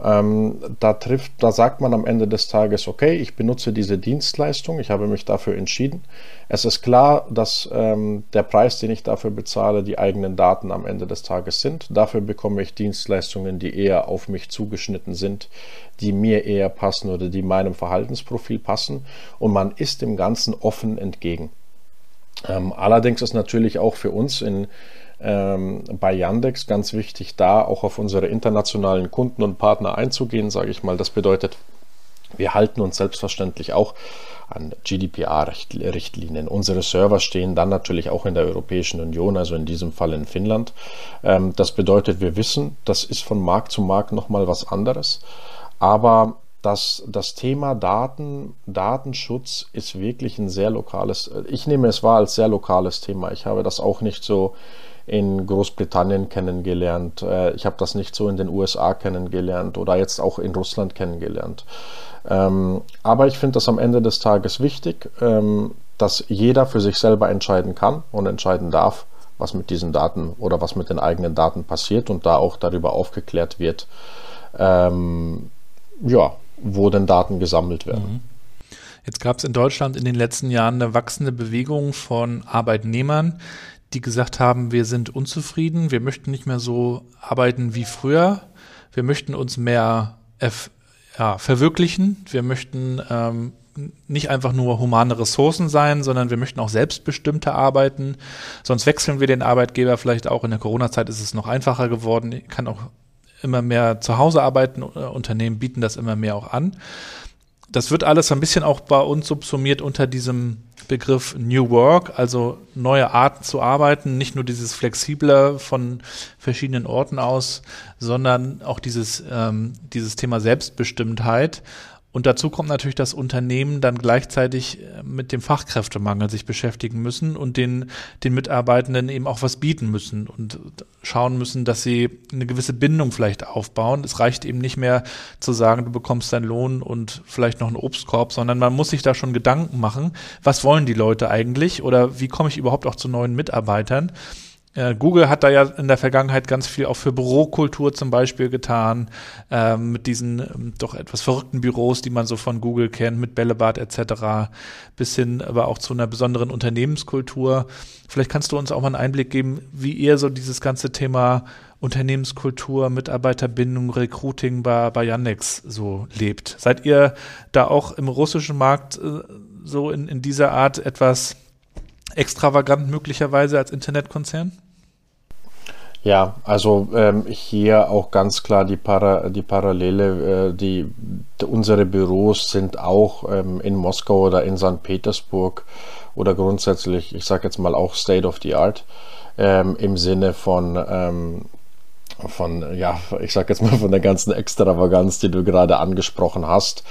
Ähm, da trifft, da sagt man am Ende des Tages, okay, ich benutze diese Dienstleistung, ich habe mich dafür entschieden. Es ist klar, dass ähm, der Preis, den ich dafür bezahle, die eigenen Daten am Ende des Tages sind. Dafür bekomme ich Dienstleistungen, die eher auf mich zugeschnitten sind, die mir eher passen oder die meinem Verhaltensprofil passen. Und man ist dem Ganzen offen entgegen. Ähm, allerdings ist natürlich auch für uns in ähm, bei Yandex ganz wichtig, da auch auf unsere internationalen Kunden und Partner einzugehen, sage ich mal. Das bedeutet, wir halten uns selbstverständlich auch an GDPR-Richtlinien. Unsere Server stehen dann natürlich auch in der Europäischen Union, also in diesem Fall in Finnland. Ähm, das bedeutet, wir wissen, das ist von Markt zu Markt nochmal was anderes. Aber das, das Thema Daten, Datenschutz ist wirklich ein sehr lokales, ich nehme es wahr als sehr lokales Thema. Ich habe das auch nicht so in Großbritannien kennengelernt. Äh, ich habe das nicht so in den USA kennengelernt oder jetzt auch in Russland kennengelernt. Ähm, aber ich finde das am Ende des Tages wichtig, ähm, dass jeder für sich selber entscheiden kann und entscheiden darf, was mit diesen Daten oder was mit den eigenen Daten passiert und da auch darüber aufgeklärt wird, ähm, ja, wo denn Daten gesammelt werden. Mhm. Jetzt gab es in Deutschland in den letzten Jahren eine wachsende Bewegung von Arbeitnehmern, die gesagt haben, wir sind unzufrieden, wir möchten nicht mehr so arbeiten wie früher, wir möchten uns mehr ja, verwirklichen, wir möchten ähm, nicht einfach nur humane Ressourcen sein, sondern wir möchten auch selbstbestimmter arbeiten. Sonst wechseln wir den Arbeitgeber vielleicht auch. In der Corona-Zeit ist es noch einfacher geworden. Ich kann auch immer mehr zu Hause arbeiten. Unternehmen bieten das immer mehr auch an. Das wird alles ein bisschen auch bei uns subsumiert unter diesem Begriff New Work, also neue Arten zu arbeiten, nicht nur dieses flexible von verschiedenen Orten aus, sondern auch dieses, ähm, dieses Thema Selbstbestimmtheit. Und dazu kommt natürlich, dass Unternehmen dann gleichzeitig äh, mit dem Fachkräftemangel sich beschäftigen müssen und den, den Mitarbeitenden eben auch was bieten müssen und schauen müssen, dass sie eine gewisse Bindung vielleicht aufbauen. Es reicht eben nicht mehr zu sagen, du bekommst deinen Lohn und vielleicht noch einen Obstkorb, sondern man muss sich da schon Gedanken machen, was wollen die Leute eigentlich oder wie komme ich überhaupt auch zu neuen Mitarbeitern? Äh, Google hat da ja in der Vergangenheit ganz viel auch für Bürokultur zum Beispiel getan, äh, mit diesen ähm, doch etwas verrückten Büros, die man so von Google kennt, mit Bällebad etc., bis hin aber auch zu einer besonderen Unternehmenskultur. Vielleicht kannst du uns auch mal einen Einblick geben, wie ihr so dieses ganze Thema Unternehmenskultur, Mitarbeiterbindung, Recruiting bei, bei Yandex so lebt. Seid ihr da auch im russischen Markt äh, so in, in dieser Art etwas extravagant möglicherweise als Internetkonzern? Ja, also ähm, hier auch ganz klar die, Para, die Parallele, äh, die, unsere Büros sind auch ähm, in Moskau oder in St. Petersburg oder grundsätzlich, ich sage jetzt mal auch State of the Art ähm, im Sinne von ähm, von, ja, ich sag jetzt mal von der ganzen Extravaganz, die du gerade angesprochen hast,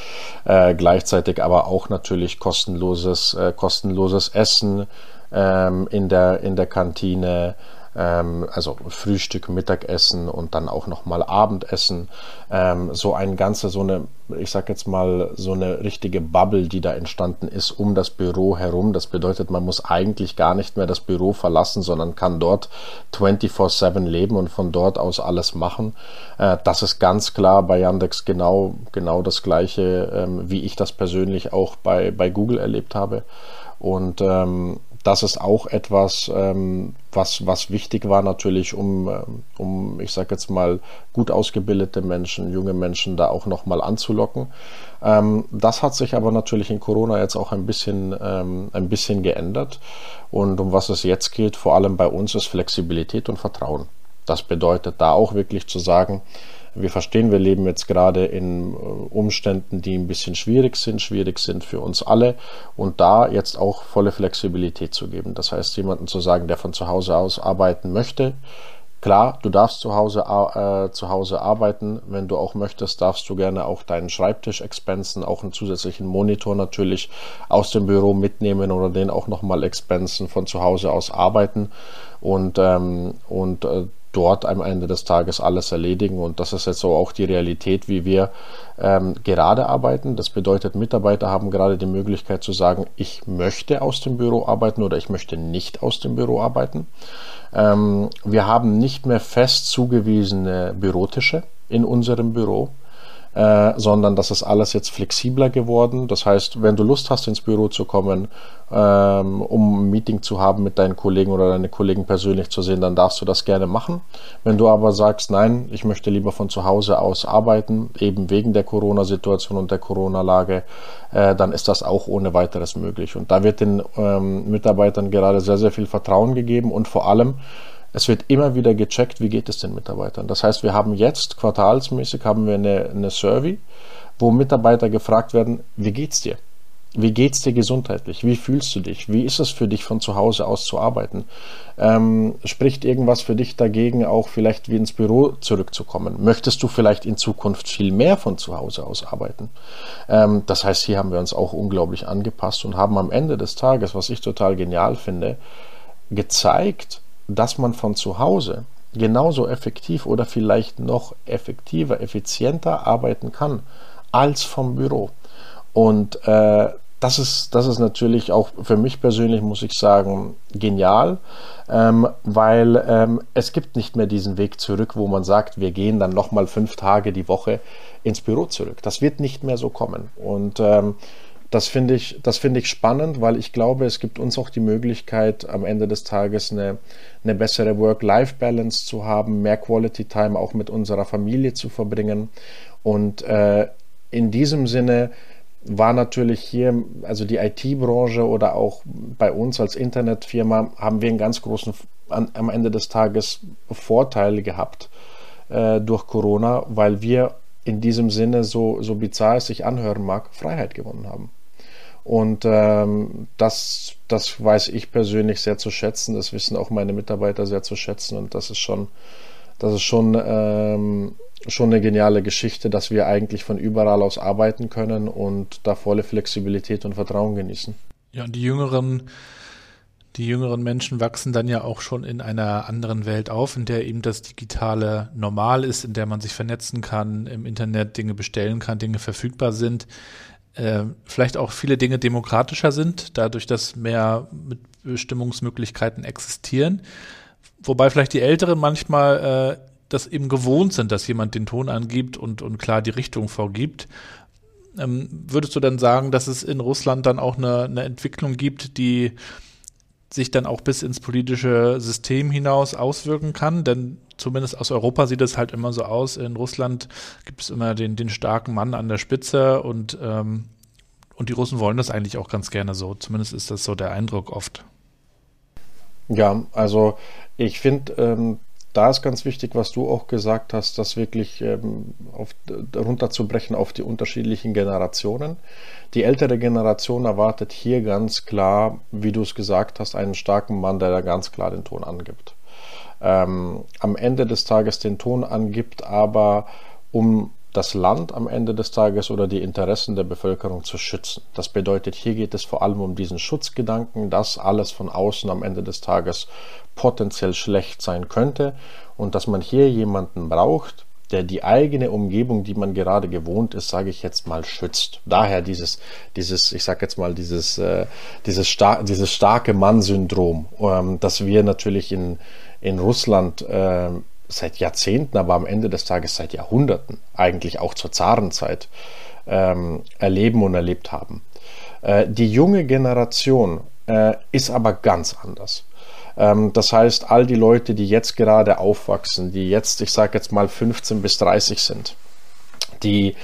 äh, gleichzeitig aber auch natürlich kostenloses, äh, kostenloses Essen ähm, in, der, in der Kantine, also Frühstück, Mittagessen und dann auch nochmal Abendessen. Ähm, so ein ganze, so eine, ich sag jetzt mal, so eine richtige Bubble, die da entstanden ist um das Büro herum. Das bedeutet, man muss eigentlich gar nicht mehr das Büro verlassen, sondern kann dort 24-7 leben und von dort aus alles machen. Äh, das ist ganz klar bei Yandex genau, genau das gleiche, ähm, wie ich das persönlich auch bei, bei Google erlebt habe. Und ähm, das ist auch etwas, ähm, was, was wichtig war natürlich, um, ähm, um ich sage jetzt mal, gut ausgebildete Menschen, junge Menschen da auch nochmal anzulocken. Ähm, das hat sich aber natürlich in Corona jetzt auch ein bisschen, ähm, ein bisschen geändert. Und um was es jetzt geht, vor allem bei uns, ist Flexibilität und Vertrauen. Das bedeutet da auch wirklich zu sagen, wir verstehen, wir leben jetzt gerade in äh, Umständen, die ein bisschen schwierig sind, schwierig sind für uns alle und da jetzt auch volle Flexibilität zu geben. Das heißt, jemanden zu sagen, der von zu Hause aus arbeiten möchte, Klar, du darfst zu Hause, äh, zu Hause arbeiten. Wenn du auch möchtest, darfst du gerne auch deinen Schreibtisch expensen, auch einen zusätzlichen Monitor natürlich aus dem Büro mitnehmen oder den auch nochmal expensen, von zu Hause aus arbeiten. Und, ähm, und äh, dort am Ende des Tages alles erledigen. Und das ist jetzt so auch die Realität, wie wir ähm, gerade arbeiten. Das bedeutet, Mitarbeiter haben gerade die Möglichkeit zu sagen, ich möchte aus dem Büro arbeiten oder ich möchte nicht aus dem Büro arbeiten. Ähm, wir haben nicht mehr fest zugewiesene Bürotische in unserem Büro äh, sondern das ist alles jetzt flexibler geworden. Das heißt, wenn du Lust hast, ins Büro zu kommen, ähm, um ein Meeting zu haben mit deinen Kollegen oder deine Kollegen persönlich zu sehen, dann darfst du das gerne machen. Wenn du aber sagst, nein, ich möchte lieber von zu Hause aus arbeiten, eben wegen der Corona-Situation und der Corona-Lage, äh, dann ist das auch ohne weiteres möglich. Und da wird den ähm, Mitarbeitern gerade sehr, sehr viel Vertrauen gegeben und vor allem, es wird immer wieder gecheckt, wie geht es den Mitarbeitern. Das heißt, wir haben jetzt quartalsmäßig haben wir eine, eine Survey, wo Mitarbeiter gefragt werden, wie geht's dir? Wie geht's dir gesundheitlich? Wie fühlst du dich? Wie ist es für dich, von zu Hause aus zu arbeiten? Ähm, spricht irgendwas für dich dagegen, auch vielleicht wie ins Büro zurückzukommen? Möchtest du vielleicht in Zukunft viel mehr von zu Hause aus arbeiten? Ähm, das heißt, hier haben wir uns auch unglaublich angepasst und haben am Ende des Tages, was ich total genial finde, gezeigt, dass man von zu Hause genauso effektiv oder vielleicht noch effektiver, effizienter arbeiten kann als vom Büro. Und äh, das ist, das ist natürlich auch für mich persönlich, muss ich sagen, genial, ähm, weil ähm, es gibt nicht mehr diesen Weg zurück, wo man sagt, wir gehen dann nochmal fünf Tage die Woche ins Büro zurück. Das wird nicht mehr so kommen. Und ähm, das finde ich, das finde ich spannend, weil ich glaube, es gibt uns auch die Möglichkeit, am Ende des Tages eine, eine bessere Work-Life-Balance zu haben, mehr Quality Time auch mit unserer Familie zu verbringen. Und äh, in diesem Sinne war natürlich hier, also die IT-Branche oder auch bei uns als Internetfirma, haben wir einen ganz großen, an, am Ende des Tages Vorteil gehabt äh, durch Corona, weil wir in diesem Sinne, so, so bizarr es sich anhören mag, Freiheit gewonnen haben. Und ähm, das, das weiß ich persönlich sehr zu schätzen. Das wissen auch meine Mitarbeiter sehr zu schätzen. Und das ist schon, das ist schon, ähm, schon eine geniale Geschichte, dass wir eigentlich von überall aus arbeiten können und da volle Flexibilität und Vertrauen genießen. Ja, und die jüngeren die jüngeren Menschen wachsen dann ja auch schon in einer anderen Welt auf, in der eben das Digitale normal ist, in der man sich vernetzen kann, im Internet Dinge bestellen kann, Dinge verfügbar sind, äh, vielleicht auch viele Dinge demokratischer sind, dadurch, dass mehr Bestimmungsmöglichkeiten existieren. Wobei vielleicht die Älteren manchmal äh, das eben gewohnt sind, dass jemand den Ton angibt und, und klar die Richtung vorgibt. Ähm, würdest du dann sagen, dass es in Russland dann auch eine, eine Entwicklung gibt, die sich dann auch bis ins politische System hinaus auswirken kann. Denn zumindest aus Europa sieht es halt immer so aus. In Russland gibt es immer den, den starken Mann an der Spitze und, ähm, und die Russen wollen das eigentlich auch ganz gerne so. Zumindest ist das so der Eindruck oft. Ja, also ich finde, ähm, da ist ganz wichtig, was du auch gesagt hast, das wirklich ähm, auf, runterzubrechen auf die unterschiedlichen Generationen. Die ältere Generation erwartet hier ganz klar, wie du es gesagt hast, einen starken Mann, der da ganz klar den Ton angibt. Ähm, am Ende des Tages den Ton angibt, aber um das Land am Ende des Tages oder die Interessen der Bevölkerung zu schützen. Das bedeutet, hier geht es vor allem um diesen Schutzgedanken, dass alles von außen am Ende des Tages potenziell schlecht sein könnte und dass man hier jemanden braucht, der die eigene Umgebung, die man gerade gewohnt ist, sage ich jetzt mal, schützt. Daher dieses, dieses, ich sage jetzt mal, dieses, äh, dieses, star dieses starke Mann-Syndrom, ähm, das wir natürlich in, in Russland äh, seit Jahrzehnten, aber am Ende des Tages seit Jahrhunderten, eigentlich auch zur Zarenzeit, ähm, erleben und erlebt haben. Äh, die junge Generation äh, ist aber ganz anders. Ähm, das heißt, all die Leute, die jetzt gerade aufwachsen, die jetzt, ich sage jetzt mal 15 bis 30 sind, die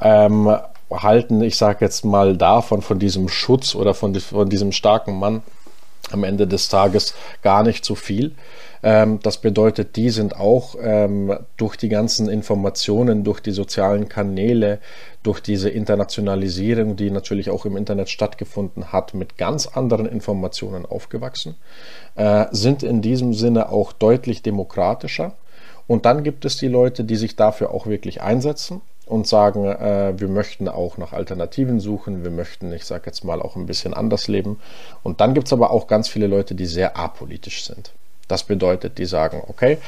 ähm, halten, ich sage jetzt mal davon, von diesem Schutz oder von, von diesem starken Mann am Ende des Tages gar nicht so viel. Ähm, das bedeutet, die sind auch ähm, durch die ganzen Informationen, durch die sozialen Kanäle, durch diese Internationalisierung, die natürlich auch im Internet stattgefunden hat, mit ganz anderen Informationen aufgewachsen, äh, sind in diesem Sinne auch deutlich demokratischer. Und dann gibt es die Leute, die sich dafür auch wirklich einsetzen und sagen, äh, wir möchten auch nach Alternativen suchen, wir möchten, ich sage jetzt mal, auch ein bisschen anders leben. Und dann gibt es aber auch ganz viele Leute, die sehr apolitisch sind. Das bedeutet, die sagen, okay,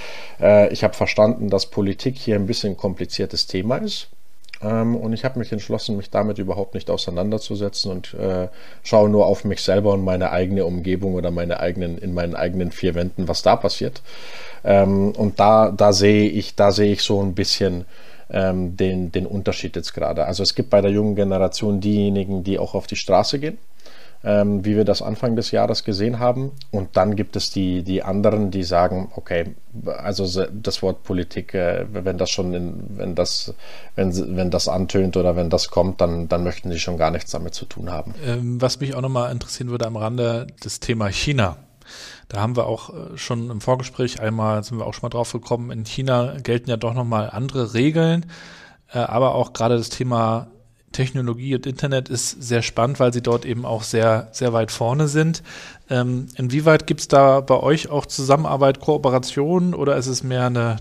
äh, ich habe verstanden, dass Politik hier ein bisschen kompliziertes Thema ist. Ähm, und ich habe mich entschlossen, mich damit überhaupt nicht auseinanderzusetzen und äh, schaue nur auf mich selber und meine eigene Umgebung oder meine eigenen, in meinen eigenen vier Wänden, was da passiert. Ähm, und da, da sehe ich, da sehe ich so ein bisschen ähm, den, den Unterschied jetzt gerade. Also es gibt bei der jungen Generation diejenigen, die auch auf die Straße gehen ähm, wie wir das Anfang des Jahres gesehen haben. Und dann gibt es die, die anderen, die sagen, okay, also das Wort Politik, äh, wenn das schon, in, wenn das, wenn, wenn das antönt oder wenn das kommt, dann, dann möchten sie schon gar nichts damit zu tun haben. Ähm, was mich auch nochmal interessieren würde am Rande, das Thema China. Da haben wir auch äh, schon im Vorgespräch einmal, sind wir auch schon mal drauf gekommen, in China gelten ja doch nochmal andere Regeln, äh, aber auch gerade das Thema Technologie und Internet ist sehr spannend, weil sie dort eben auch sehr, sehr weit vorne sind. Ähm, inwieweit gibt es da bei euch auch Zusammenarbeit, Kooperation oder ist es mehr eine,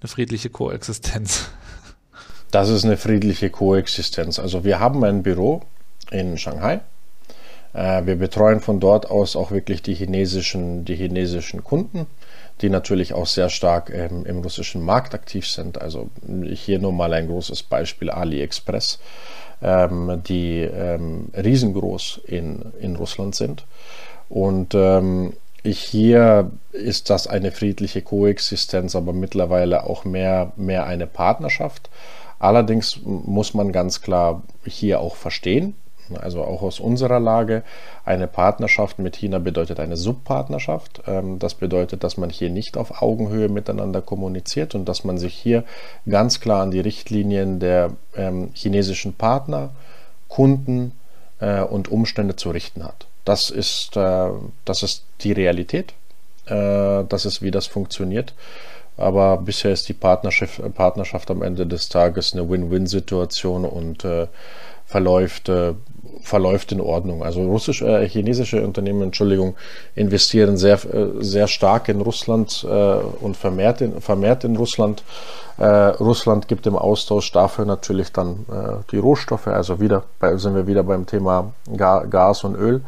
eine friedliche Koexistenz? Das ist eine friedliche Koexistenz. Also wir haben ein Büro in Shanghai. Äh, wir betreuen von dort aus auch wirklich die chinesischen, die chinesischen Kunden, die natürlich auch sehr stark ähm, im russischen Markt aktiv sind. Also hier nur mal ein großes Beispiel AliExpress ähm, die ähm, riesengroß in, in Russland sind. Und ähm, hier ist das eine friedliche Koexistenz, aber mittlerweile auch mehr, mehr eine Partnerschaft. Allerdings muss man ganz klar hier auch verstehen, also auch aus unserer Lage. Eine Partnerschaft mit China bedeutet eine Subpartnerschaft. Ähm, das bedeutet, dass man hier nicht auf Augenhöhe miteinander kommuniziert und dass man sich hier ganz klar an die Richtlinien der ähm, chinesischen Partner, Kunden äh, und Umstände zu richten hat. Das ist, äh, das ist die Realität. Äh, das ist, wie das funktioniert. Aber bisher ist die Partnerschaft, Partnerschaft am Ende des Tages eine Win-Win-Situation und verläuft verläuft in Ordnung. Also russische, äh, chinesische Unternehmen, Entschuldigung, investieren sehr, äh, sehr stark in Russland äh, und vermehrt in, vermehrt in Russland. Äh, Russland gibt im Austausch dafür natürlich dann äh, die Rohstoffe. Also wieder bei, sind wir wieder beim Thema Ga Gas und Öl.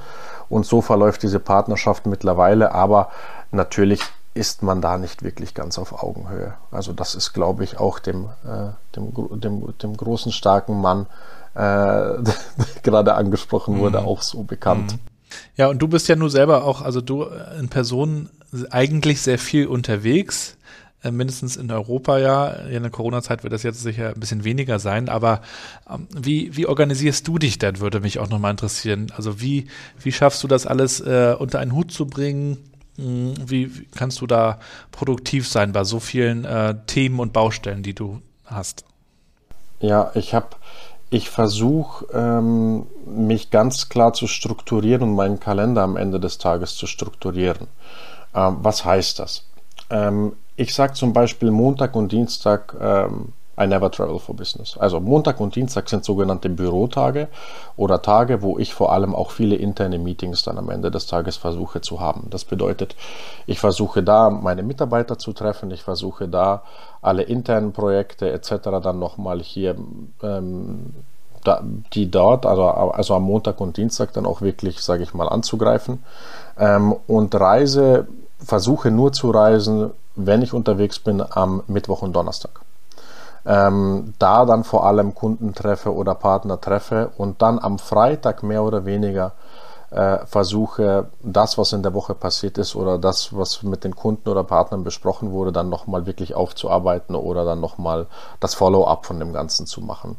Und so verläuft diese Partnerschaft mittlerweile. Aber natürlich ist man da nicht wirklich ganz auf Augenhöhe. Also das ist, glaube ich, auch dem, äh, dem, dem, dem, großen, starken Mann, gerade angesprochen wurde, mhm. auch so bekannt. Mhm. Ja, und du bist ja nur selber auch, also du in Person eigentlich sehr viel unterwegs, äh, mindestens in Europa ja. In der Corona-Zeit wird das jetzt sicher ein bisschen weniger sein, aber ähm, wie, wie organisierst du dich dann, würde mich auch nochmal interessieren. Also wie, wie schaffst du das alles äh, unter einen Hut zu bringen? Hm, wie, wie kannst du da produktiv sein bei so vielen äh, Themen und Baustellen, die du hast? Ja, ich habe, ich versuche ähm, mich ganz klar zu strukturieren und meinen Kalender am Ende des Tages zu strukturieren. Ähm, was heißt das? Ähm, ich sage zum Beispiel Montag und Dienstag ähm, I never travel for business. Also Montag und Dienstag sind sogenannte Bürotage oder Tage, wo ich vor allem auch viele interne Meetings dann am Ende des Tages versuche zu haben. Das bedeutet, ich versuche da meine Mitarbeiter zu treffen, ich versuche da alle internen Projekte etc. dann nochmal hier ähm, die dort, also, also am Montag und Dienstag dann auch wirklich, sage ich mal, anzugreifen. Ähm, und Reise, versuche nur zu reisen, wenn ich unterwegs bin, am Mittwoch und Donnerstag ähm, da dann vor allem Kunden treffe oder Partner treffe und dann am Freitag mehr oder weniger äh, versuche, das, was in der Woche passiert ist oder das, was mit den Kunden oder Partnern besprochen wurde, dann nochmal wirklich aufzuarbeiten oder dann nochmal das Follow-up von dem Ganzen zu machen.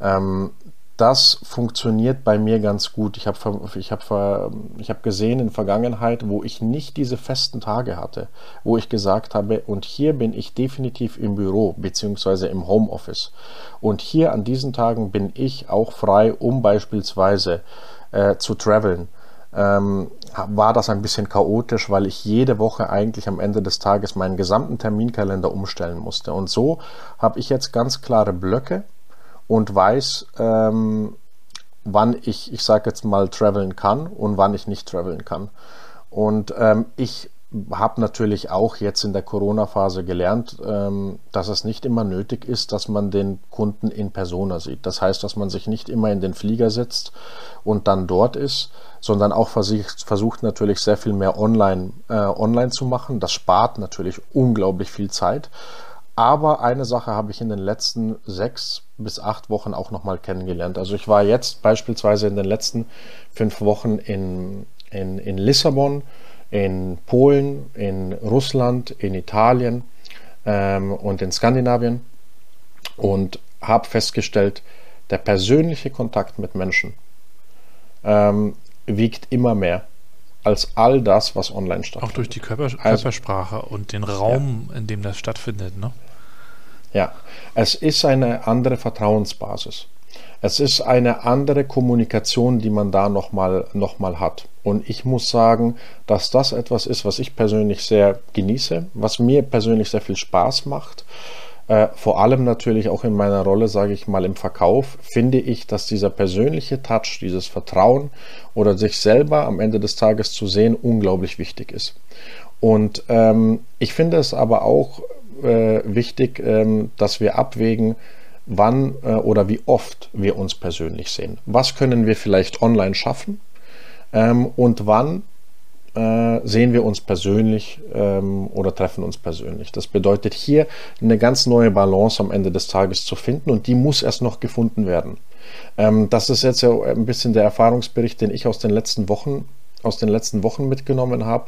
Ähm, das funktioniert bei mir ganz gut. Ich habe ich hab, ich hab gesehen in Vergangenheit, wo ich nicht diese festen Tage hatte, wo ich gesagt habe, und hier bin ich definitiv im Büro bzw. im Homeoffice. Und hier an diesen Tagen bin ich auch frei, um beispielsweise äh, zu traveln. Ähm, war das ein bisschen chaotisch, weil ich jede Woche eigentlich am Ende des Tages meinen gesamten Terminkalender umstellen musste. Und so habe ich jetzt ganz klare Blöcke und weiß, ähm, wann ich, ich sage jetzt mal, traveln kann und wann ich nicht traveln kann. Und ähm, ich habe natürlich auch jetzt in der Corona-Phase gelernt, ähm, dass es nicht immer nötig ist, dass man den Kunden in Persona sieht. Das heißt, dass man sich nicht immer in den Flieger setzt und dann dort ist, sondern auch versucht, versucht natürlich sehr viel mehr online, äh, online zu machen. Das spart natürlich unglaublich viel Zeit. Aber eine Sache habe ich in den letzten sechs bis acht Wochen auch nochmal kennengelernt. Also ich war jetzt beispielsweise in den letzten fünf Wochen in, in, in Lissabon, in Polen, in Russland, in Italien ähm, und in Skandinavien und habe festgestellt, der persönliche Kontakt mit Menschen ähm, wiegt immer mehr als all das, was online stattfindet. Auch durch die Körper also Körpersprache und den Raum, ja. in dem das stattfindet, ne? Ja, es ist eine andere Vertrauensbasis. Es ist eine andere Kommunikation, die man da nochmal noch mal hat. Und ich muss sagen, dass das etwas ist, was ich persönlich sehr genieße, was mir persönlich sehr viel Spaß macht. Äh, vor allem natürlich auch in meiner Rolle, sage ich mal, im Verkauf, finde ich, dass dieser persönliche Touch, dieses Vertrauen oder sich selber am Ende des Tages zu sehen, unglaublich wichtig ist. Und ähm, ich finde es aber auch äh, wichtig, ähm, dass wir abwägen, wann äh, oder wie oft wir uns persönlich sehen. Was können wir vielleicht online schaffen ähm, und wann äh, sehen wir uns persönlich ähm, oder treffen uns persönlich. Das bedeutet hier eine ganz neue Balance am Ende des Tages zu finden und die muss erst noch gefunden werden. Ähm, das ist jetzt ja ein bisschen der Erfahrungsbericht, den ich aus den letzten Wochen aus den letzten Wochen mitgenommen habe.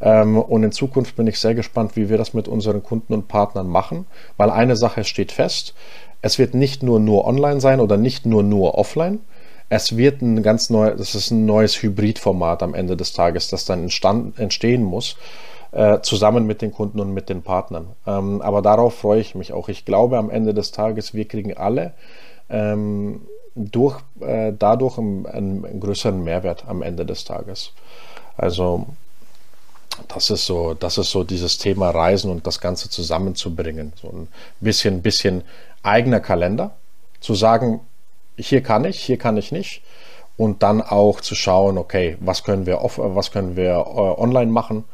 Ähm, und in Zukunft bin ich sehr gespannt, wie wir das mit unseren Kunden und Partnern machen, weil eine Sache steht fest, es wird nicht nur nur online sein oder nicht nur nur offline. Es wird ein ganz neues, das ist ein neues Hybridformat am Ende des Tages, das dann entstand, entstehen muss, äh, zusammen mit den Kunden und mit den Partnern. Ähm, aber darauf freue ich mich auch. Ich glaube am Ende des Tages, wir kriegen alle ähm, durch, äh, dadurch einen, einen, größeren Mehrwert am Ende des Tages. Also das ist so, das ist so dieses Thema Reisen und das Ganze zusammenzubringen. So ein bisschen, bisschen eigener Kalender, zu sagen, hier kann ich, hier kann ich nicht. und dann auch zu schauen, okay, was können wir, off, was können wir äh, online machen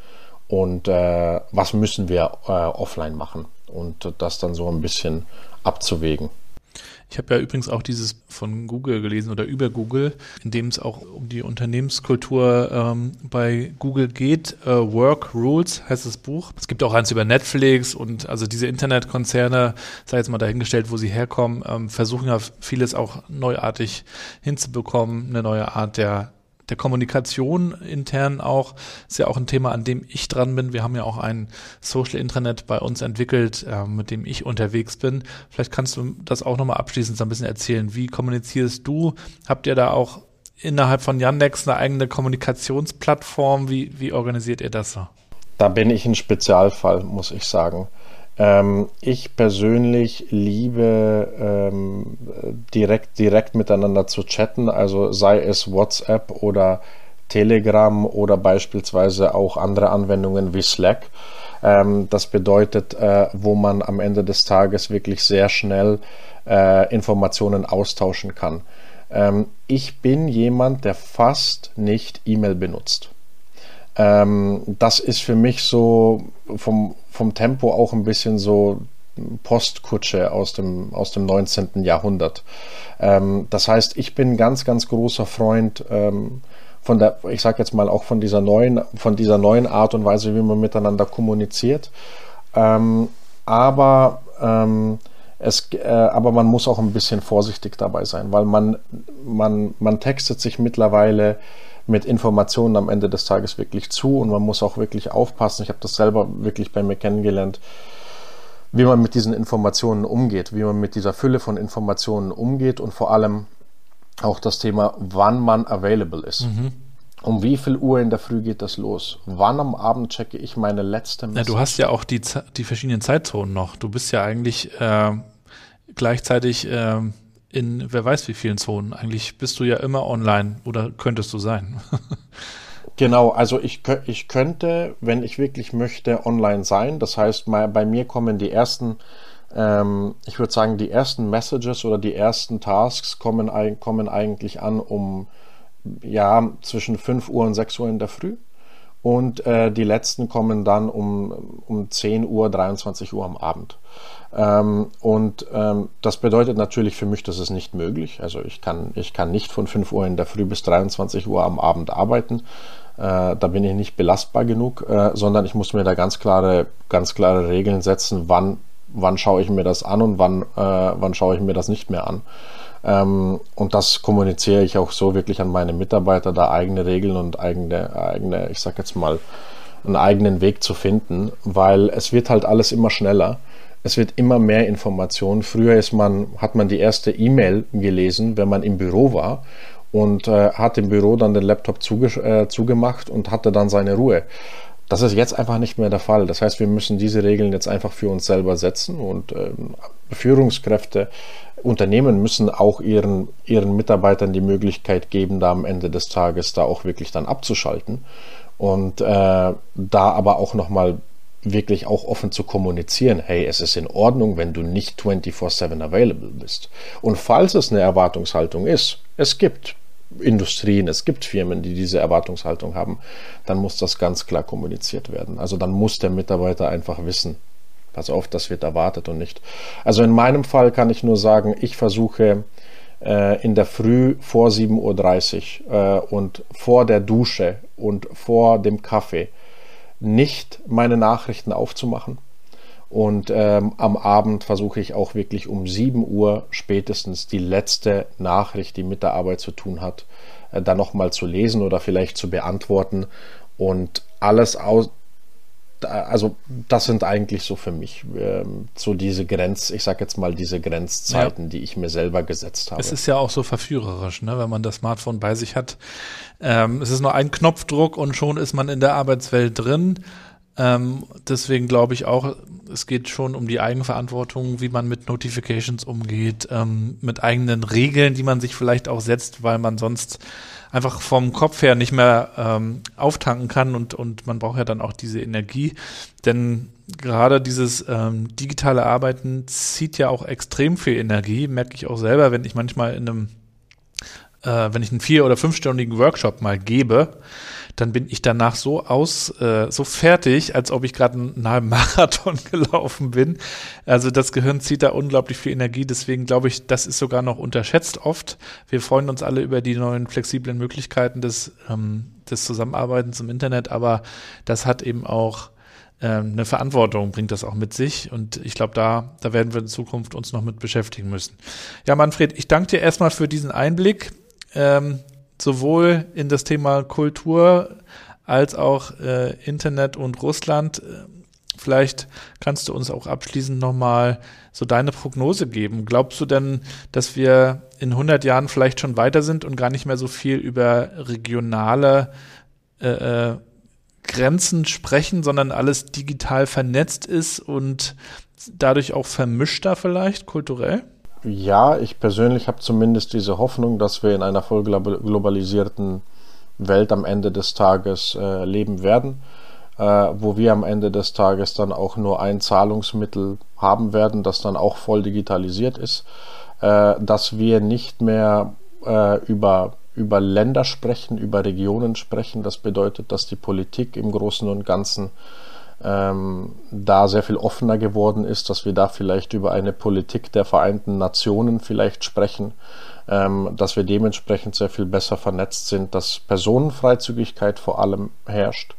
und äh, was müssen wir äh, offline machen und das dann so ein bisschen abzuwägen. Ich habe ja übrigens auch dieses von Google gelesen oder über Google, in dem es auch um die Unternehmenskultur ähm, bei Google geht. Äh, Work Rules heißt das Buch. Es gibt auch eins über Netflix und also diese Internetkonzerne, sei jetzt mal dahingestellt, wo sie herkommen, ähm, versuchen ja vieles auch neuartig hinzubekommen, eine neue Art der der Kommunikation intern auch, ist ja auch ein Thema, an dem ich dran bin. Wir haben ja auch ein Social Intranet bei uns entwickelt, äh, mit dem ich unterwegs bin. Vielleicht kannst du das auch nochmal abschließend so ein bisschen erzählen. Wie kommunizierst du? Habt ihr da auch innerhalb von Yandex eine eigene Kommunikationsplattform? Wie, wie organisiert ihr das so? Da bin ich ein Spezialfall, muss ich sagen. Ähm, ich persönlich liebe ähm, direkt, direkt miteinander zu chatten, also sei es WhatsApp oder Telegram oder beispielsweise auch andere Anwendungen wie Slack. Ähm, das bedeutet, äh, wo man am Ende des Tages wirklich sehr schnell äh, Informationen austauschen kann. Ähm, ich bin jemand, der fast nicht E-Mail benutzt. Ähm, das ist für mich so vom, vom Tempo auch ein bisschen so Postkutsche aus dem, aus dem 19. Jahrhundert. Ähm, das heißt, ich bin ganz, ganz großer Freund ähm, von der, ich sage jetzt mal auch von dieser neuen, von dieser neuen Art und Weise, wie man miteinander kommuniziert. Ähm, aber ähm, es, äh, aber man muss auch ein bisschen vorsichtig dabei sein, weil man, man, man textet sich mittlerweile mit Informationen am Ende des Tages wirklich zu und man muss auch wirklich aufpassen. Ich habe das selber wirklich bei mir kennengelernt, wie man mit diesen Informationen umgeht, wie man mit dieser Fülle von Informationen umgeht und vor allem auch das Thema, wann man available ist. Mhm. Um wie viel Uhr in der Früh geht das los? Wann am Abend checke ich meine letzte Message? Ja, du hast ja auch die, die verschiedenen Zeitzonen noch. Du bist ja eigentlich äh, gleichzeitig äh, in wer weiß wie vielen Zonen. Eigentlich bist du ja immer online oder könntest du sein. Genau, also ich, ich könnte, wenn ich wirklich möchte, online sein. Das heißt, bei mir kommen die ersten, ähm, ich würde sagen, die ersten Messages oder die ersten Tasks kommen, kommen eigentlich an um ja zwischen 5 Uhr und 6 Uhr in der Früh. Und äh, die letzten kommen dann um, um 10 Uhr, 23 Uhr am Abend. Ähm, und ähm, das bedeutet natürlich für mich, das ist nicht möglich. Also ich kann, ich kann nicht von 5 Uhr in der Früh bis 23 Uhr am Abend arbeiten. Äh, da bin ich nicht belastbar genug, äh, sondern ich muss mir da ganz klare, ganz klare Regeln setzen, wann, wann schaue ich mir das an und wann, äh, wann schaue ich mir das nicht mehr an. Ähm, und das kommuniziere ich auch so wirklich an meine Mitarbeiter, da eigene Regeln und eigene, eigene, ich sag jetzt mal, einen eigenen Weg zu finden, weil es wird halt alles immer schneller es wird immer mehr Information. Früher ist man, hat man die erste E-Mail gelesen, wenn man im Büro war und äh, hat im Büro dann den Laptop zuge äh, zugemacht und hatte dann seine Ruhe. Das ist jetzt einfach nicht mehr der Fall. Das heißt, wir müssen diese Regeln jetzt einfach für uns selber setzen und ähm, Führungskräfte, Unternehmen müssen auch ihren, ihren Mitarbeitern die Möglichkeit geben, da am Ende des Tages da auch wirklich dann abzuschalten und äh, da aber auch nochmal wirklich auch offen zu kommunizieren, hey, es ist in Ordnung, wenn du nicht 24/7 available bist. Und falls es eine Erwartungshaltung ist, es gibt Industrien, es gibt Firmen, die diese Erwartungshaltung haben, dann muss das ganz klar kommuniziert werden. Also dann muss der Mitarbeiter einfach wissen, pass auf, das wird erwartet und nicht. Also in meinem Fall kann ich nur sagen, ich versuche äh, in der Früh vor 7.30 Uhr äh, und vor der Dusche und vor dem Kaffee nicht meine Nachrichten aufzumachen. Und ähm, am Abend versuche ich auch wirklich um 7 Uhr spätestens die letzte Nachricht, die mit der Arbeit zu tun hat, äh, dann nochmal zu lesen oder vielleicht zu beantworten. Und alles aus, also das sind eigentlich so für mich ähm, so diese Grenz, ich sag jetzt mal diese Grenzzeiten, ja. die ich mir selber gesetzt habe. Es ist ja auch so verführerisch, ne, wenn man das Smartphone bei sich hat. Ähm, es ist nur ein Knopfdruck und schon ist man in der Arbeitswelt drin. Ähm, deswegen glaube ich auch, es geht schon um die Eigenverantwortung, wie man mit Notifications umgeht, ähm, mit eigenen Regeln, die man sich vielleicht auch setzt, weil man sonst einfach vom Kopf her nicht mehr ähm, auftanken kann und, und man braucht ja dann auch diese Energie. Denn gerade dieses ähm, digitale Arbeiten zieht ja auch extrem viel Energie, merke ich auch selber, wenn ich manchmal in einem äh, wenn ich einen vier- oder fünfstündigen Workshop mal gebe, dann bin ich danach so aus, äh, so fertig, als ob ich gerade einen halben Marathon gelaufen bin. Also das Gehirn zieht da unglaublich viel Energie. Deswegen glaube ich, das ist sogar noch unterschätzt oft. Wir freuen uns alle über die neuen flexiblen Möglichkeiten des, ähm, des Zusammenarbeitens im Internet, aber das hat eben auch ähm, eine Verantwortung bringt das auch mit sich. Und ich glaube, da, da werden wir in Zukunft uns noch mit beschäftigen müssen. Ja, Manfred, ich danke dir erstmal für diesen Einblick ähm, sowohl in das Thema Kultur als auch äh, Internet und Russland. Vielleicht kannst du uns auch abschließend nochmal so deine Prognose geben. Glaubst du denn, dass wir in 100 Jahren vielleicht schon weiter sind und gar nicht mehr so viel über regionale äh, äh, Grenzen sprechen, sondern alles digital vernetzt ist und dadurch auch vermischter vielleicht kulturell? Ja, ich persönlich habe zumindest diese Hoffnung, dass wir in einer voll globalisierten Welt am Ende des Tages äh, leben werden, äh, wo wir am Ende des Tages dann auch nur ein Zahlungsmittel haben werden, das dann auch voll digitalisiert ist, äh, dass wir nicht mehr äh, über über Länder sprechen, über Regionen sprechen. Das bedeutet, dass die Politik im Großen und Ganzen ähm, da sehr viel offener geworden ist, dass wir da vielleicht über eine Politik der Vereinten Nationen vielleicht sprechen, ähm, dass wir dementsprechend sehr viel besser vernetzt sind, dass Personenfreizügigkeit vor allem herrscht.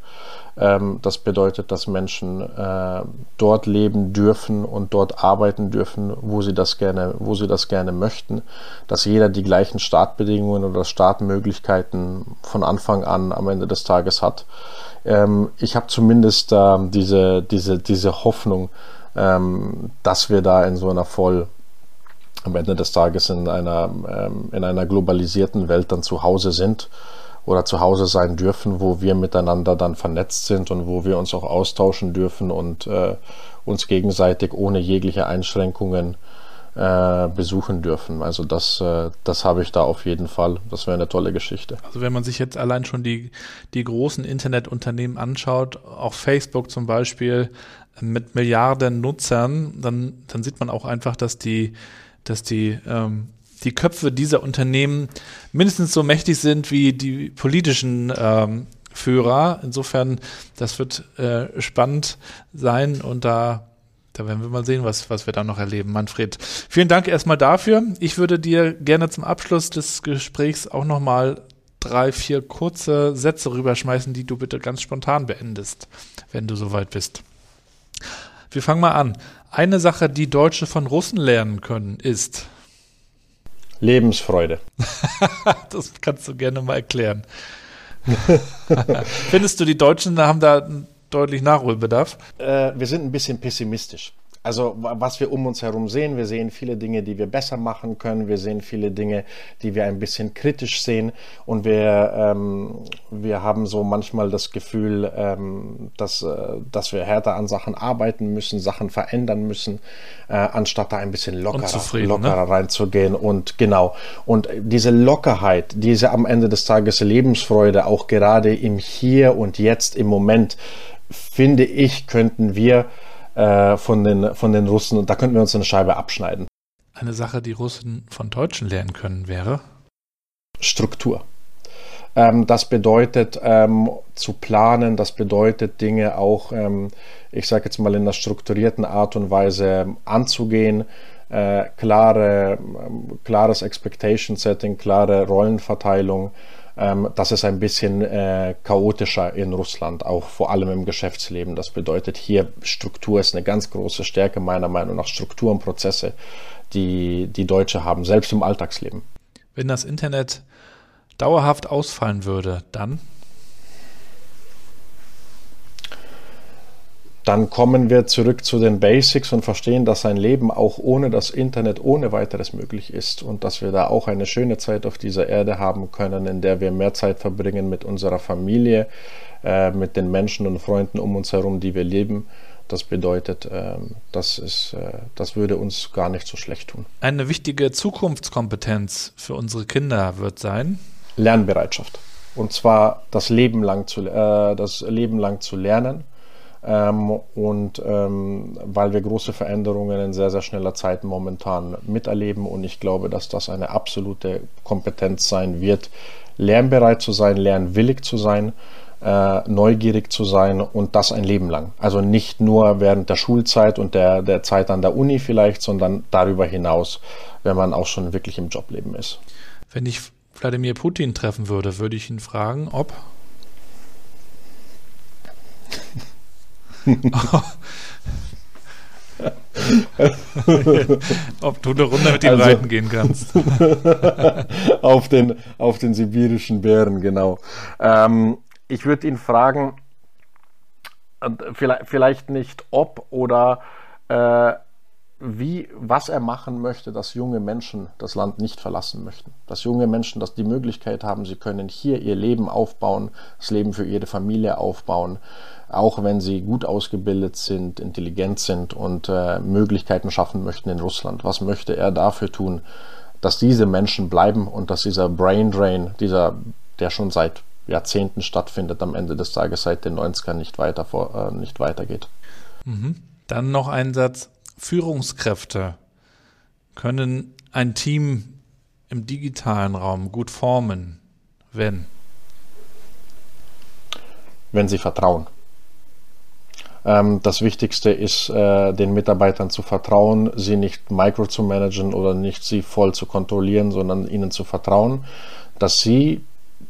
Ähm, das bedeutet, dass Menschen äh, dort leben dürfen und dort arbeiten dürfen, wo sie das gerne, wo sie das gerne möchten, dass jeder die gleichen Startbedingungen oder Startmöglichkeiten von Anfang an am Ende des Tages hat ähm, ich habe zumindest äh, diese, diese, diese Hoffnung, ähm, dass wir da in so einer voll am Ende des Tages in einer, ähm, in einer globalisierten Welt dann zu Hause sind oder zu Hause sein dürfen, wo wir miteinander dann vernetzt sind und wo wir uns auch austauschen dürfen und äh, uns gegenseitig ohne jegliche Einschränkungen äh, besuchen dürfen. Also das, äh, das habe ich da auf jeden Fall. Das wäre eine tolle Geschichte. Also wenn man sich jetzt allein schon die, die großen Internetunternehmen anschaut, auch Facebook zum Beispiel mit Milliarden Nutzern, dann, dann sieht man auch einfach, dass die, dass die ähm, die Köpfe dieser Unternehmen mindestens so mächtig sind wie die politischen ähm, Führer. Insofern, das wird äh, spannend sein und da da werden wir mal sehen, was, was wir da noch erleben. Manfred, vielen Dank erstmal dafür. Ich würde dir gerne zum Abschluss des Gesprächs auch nochmal drei, vier kurze Sätze rüberschmeißen, die du bitte ganz spontan beendest, wenn du soweit bist. Wir fangen mal an. Eine Sache, die Deutsche von Russen lernen können, ist Lebensfreude. das kannst du gerne mal erklären. Findest du, die Deutschen haben da deutlich Nachholbedarf? Äh, wir sind ein bisschen pessimistisch. Also was wir um uns herum sehen, wir sehen viele Dinge, die wir besser machen können, wir sehen viele Dinge, die wir ein bisschen kritisch sehen und wir, ähm, wir haben so manchmal das Gefühl, ähm, dass, äh, dass wir härter an Sachen arbeiten müssen, Sachen verändern müssen, äh, anstatt da ein bisschen lockerer, ne? lockerer ne? reinzugehen und genau. Und diese Lockerheit, diese am Ende des Tages Lebensfreude, auch gerade im Hier und Jetzt, im Moment, finde ich, könnten wir äh, von, den, von den Russen, da könnten wir uns eine Scheibe abschneiden. Eine Sache, die Russen von Deutschen lernen können, wäre? Struktur. Ähm, das bedeutet ähm, zu planen, das bedeutet Dinge auch, ähm, ich sage jetzt mal in einer strukturierten Art und Weise anzugehen, äh, klare, ähm, klares Expectation Setting, klare Rollenverteilung, ähm, das ist ein bisschen äh, chaotischer in Russland, auch vor allem im Geschäftsleben. Das bedeutet, hier Struktur ist eine ganz große Stärke meiner Meinung nach. Struktur und Prozesse, die die Deutsche haben, selbst im Alltagsleben. Wenn das Internet dauerhaft ausfallen würde, dann? Dann kommen wir zurück zu den Basics und verstehen, dass ein Leben auch ohne das Internet ohne weiteres möglich ist und dass wir da auch eine schöne Zeit auf dieser Erde haben können, in der wir mehr Zeit verbringen mit unserer Familie, äh, mit den Menschen und Freunden um uns herum, die wir leben. Das bedeutet, äh, das, ist, äh, das würde uns gar nicht so schlecht tun. Eine wichtige Zukunftskompetenz für unsere Kinder wird sein Lernbereitschaft. Und zwar das Leben lang zu, äh, das Leben lang zu lernen Ähm, und ähm, weil wir große Veränderungen in sehr, sehr schneller Zeit momentan miterleben. Und ich glaube, dass das eine absolute Kompetenz sein wird, lernbereit zu sein, lernwillig zu sein, äh, neugierig zu sein und das ein Leben lang. Also nicht nur während der Schulzeit und der, der Zeit an der Uni vielleicht, sondern darüber hinaus, wenn man auch schon wirklich im Jobleben ist. Wenn ich Wladimir Putin treffen würde, würde ich ihn fragen, ob Ob du eine Runde mit ihm also, reiten gehen kannst. auf, den, auf den sibirischen Bären, genau. Ähm, ich würde ihn fragen, äh, vielleicht, vielleicht nicht ob oder äh, wie, was er machen möchte, dass junge Menschen das Land nicht verlassen möchten. Dass junge Menschen dass die Möglichkeit haben, sie können hier ihr Leben aufbauen, das Leben für ihre Familie aufbauen, auch wenn sie gut ausgebildet sind, intelligent sind und äh, Möglichkeiten schaffen möchten in Russland. Was möchte er dafür tun, dass diese Menschen bleiben und dass dieser Brain Drain, dieser, der schon seit Jahrzehnten stattfindet, am Ende des Tages seit den 90ern nicht, weiter vor, äh, nicht weitergeht. Mhm. Dann noch ein Satz. Führungskräfte können ein Team im digitalen Raum gut formen, wenn? Wenn sie vertrauen. Ähm, das Wichtigste ist, äh, den Mitarbeitern zu vertrauen, sie nicht micro zu managen oder nicht sie voll zu kontrollieren, sondern ihnen zu vertrauen, dass sie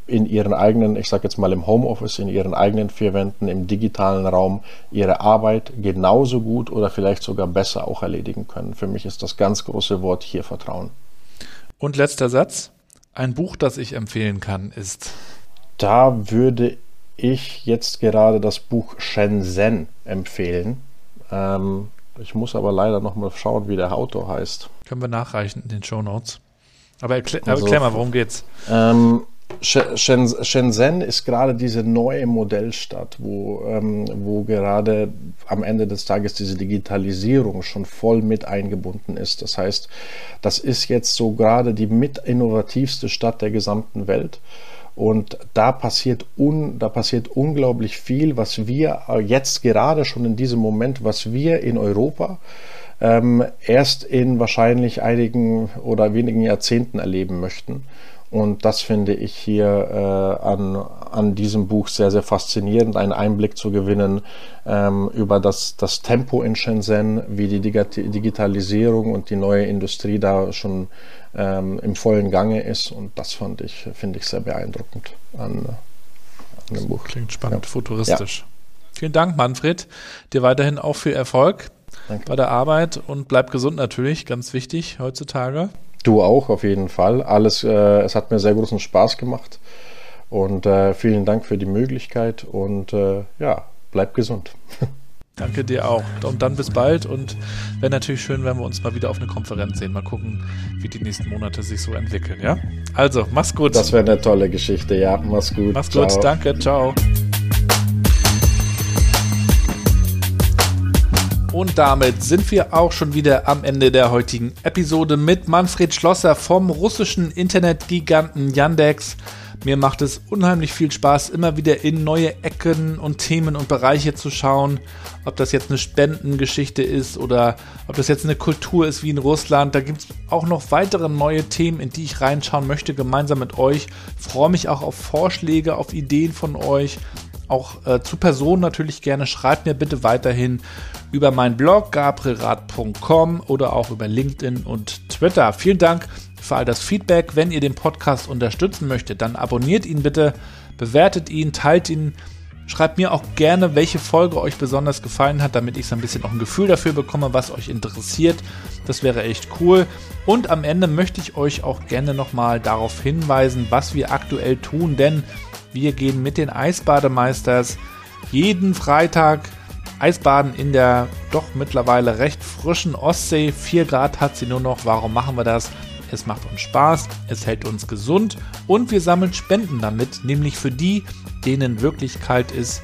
in ihren eigenen, ich sage jetzt mal im Homeoffice, in ihren eigenen vier Wänden, im digitalen Raum ihre Arbeit genauso gut oder vielleicht sogar besser auch erledigen können. Für mich ist das ganz große Wort hier Vertrauen. Und letzter Satz. Ein Buch, das ich empfehlen kann, ist. Da würde ich jetzt gerade das Buch Shenzhen empfehlen. Ähm, ich muss aber leider noch mal schauen, wie der Autor heißt. Können wir nachreichen in den Show Notes. Aber erklär, also, erklär mal, worum geht's? Ähm, Shenzhen ist gerade diese neue Modellstadt, wo, ähm, wo gerade am Ende des Tages diese Digitalisierung schon voll mit eingebunden ist. Das heißt, das ist jetzt so gerade die mit innovativste Stadt der gesamten Welt. Und da passiert, un, da passiert unglaublich viel, was wir jetzt gerade schon in diesem Moment, was wir in Europa ähm, erst in wahrscheinlich einigen oder wenigen Jahrzehnten erleben möchten. Und das finde ich hier äh, an, an diesem Buch sehr, sehr faszinierend, einen Einblick zu gewinnen ähm, über das, das Tempo in Shenzhen, wie die Digitalisierung und die neue Industrie da schon ähm, im vollen Gange ist. Und das fand ich, finde ich sehr beeindruckend an, an dem Buch. Klingt spannend, ja. futuristisch. Ja. Vielen Dank, Manfred. Dir weiterhin auch viel Erfolg Danke. bei der Arbeit und bleib gesund natürlich, ganz wichtig heutzutage. Du auch, auf jeden Fall. Alles, äh, es hat mir sehr großen Spaß gemacht. Und äh, vielen Dank für die Möglichkeit und äh, ja, bleib gesund. Danke dir auch. Und dann bis bald und wäre natürlich schön, wenn wir uns mal wieder auf eine Konferenz sehen. Mal gucken, wie die nächsten Monate sich so entwickeln, ja? Also, mach's gut. Das wäre eine tolle Geschichte, ja. Mach's gut. Mach's ciao. gut, danke, ciao. Und damit sind wir auch schon wieder am Ende der heutigen Episode mit Manfred Schlosser vom russischen Internetgiganten Yandex. Mir macht es unheimlich viel Spaß, immer wieder in neue Ecken und Themen und Bereiche zu schauen. Ob das jetzt eine Spendengeschichte ist oder ob das jetzt eine Kultur ist wie in Russland. Da gibt es auch noch weitere neue Themen, in die ich reinschauen möchte, gemeinsam mit euch. freue mich auch auf Vorschläge, auf Ideen von euch auch äh, zu Personen natürlich gerne. Schreibt mir bitte weiterhin über meinen Blog gabrielrad.com oder auch über LinkedIn und Twitter. Vielen Dank für all das Feedback. Wenn ihr den Podcast unterstützen möchtet, dann abonniert ihn bitte, bewertet ihn, teilt ihn. Schreibt mir auch gerne, welche Folge euch besonders gefallen hat, damit ich so ein bisschen auch ein Gefühl dafür bekomme, was euch interessiert. Das wäre echt cool. Und am Ende möchte ich euch auch gerne nochmal darauf hinweisen, was wir aktuell tun, denn wir gehen mit den Eisbademeisters jeden Freitag Eisbaden in der doch mittlerweile recht frischen Ostsee. 4 Grad hat sie nur noch. Warum machen wir das? Es macht uns Spaß, es hält uns gesund und wir sammeln Spenden damit, nämlich für die, denen wirklich kalt ist,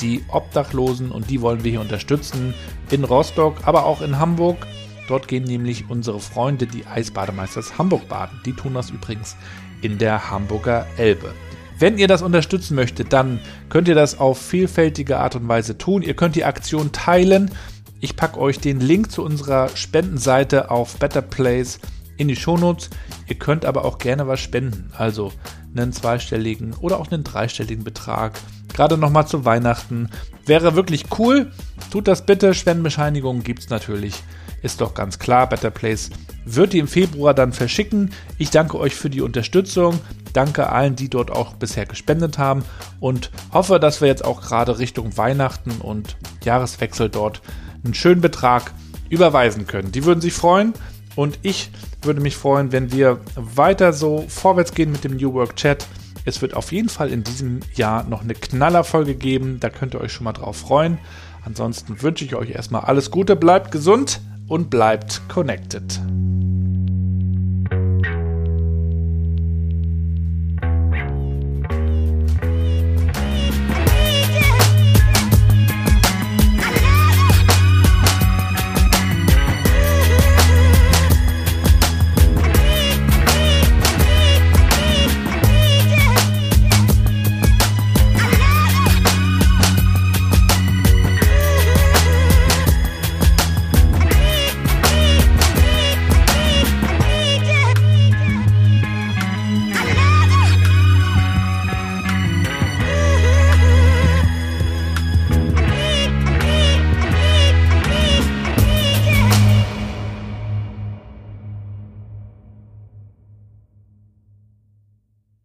die Obdachlosen und die wollen wir hier unterstützen in Rostock, aber auch in Hamburg. Dort gehen nämlich unsere Freunde, die Eisbademeisters Hamburg baden. Die tun das übrigens in der Hamburger Elbe. Wenn ihr das unterstützen möchtet, dann könnt ihr das auf vielfältige Art und Weise tun. Ihr könnt die Aktion teilen. Ich packe euch den Link zu unserer Spendenseite auf Better Place in die Shownotes. Ihr könnt aber auch gerne was spenden, also einen zweistelligen oder auch einen dreistelligen Betrag. Gerade nochmal zu Weihnachten. Wäre wirklich cool. Tut das bitte. Spendenbescheinigungen gibt es natürlich. Ist doch ganz klar. Better Place wird die im Februar dann verschicken. Ich danke euch für die Unterstützung. Danke allen, die dort auch bisher gespendet haben und hoffe, dass wir jetzt auch gerade Richtung Weihnachten und Jahreswechsel dort einen schönen Betrag überweisen können. Die würden sich freuen und ich würde mich freuen, wenn wir weiter so vorwärts gehen mit dem New Work Chat. Es wird auf jeden Fall in diesem Jahr noch eine Knallerfolge geben. Da könnt ihr euch schon mal drauf freuen. Ansonsten wünsche ich euch erstmal alles Gute, bleibt gesund und bleibt connected.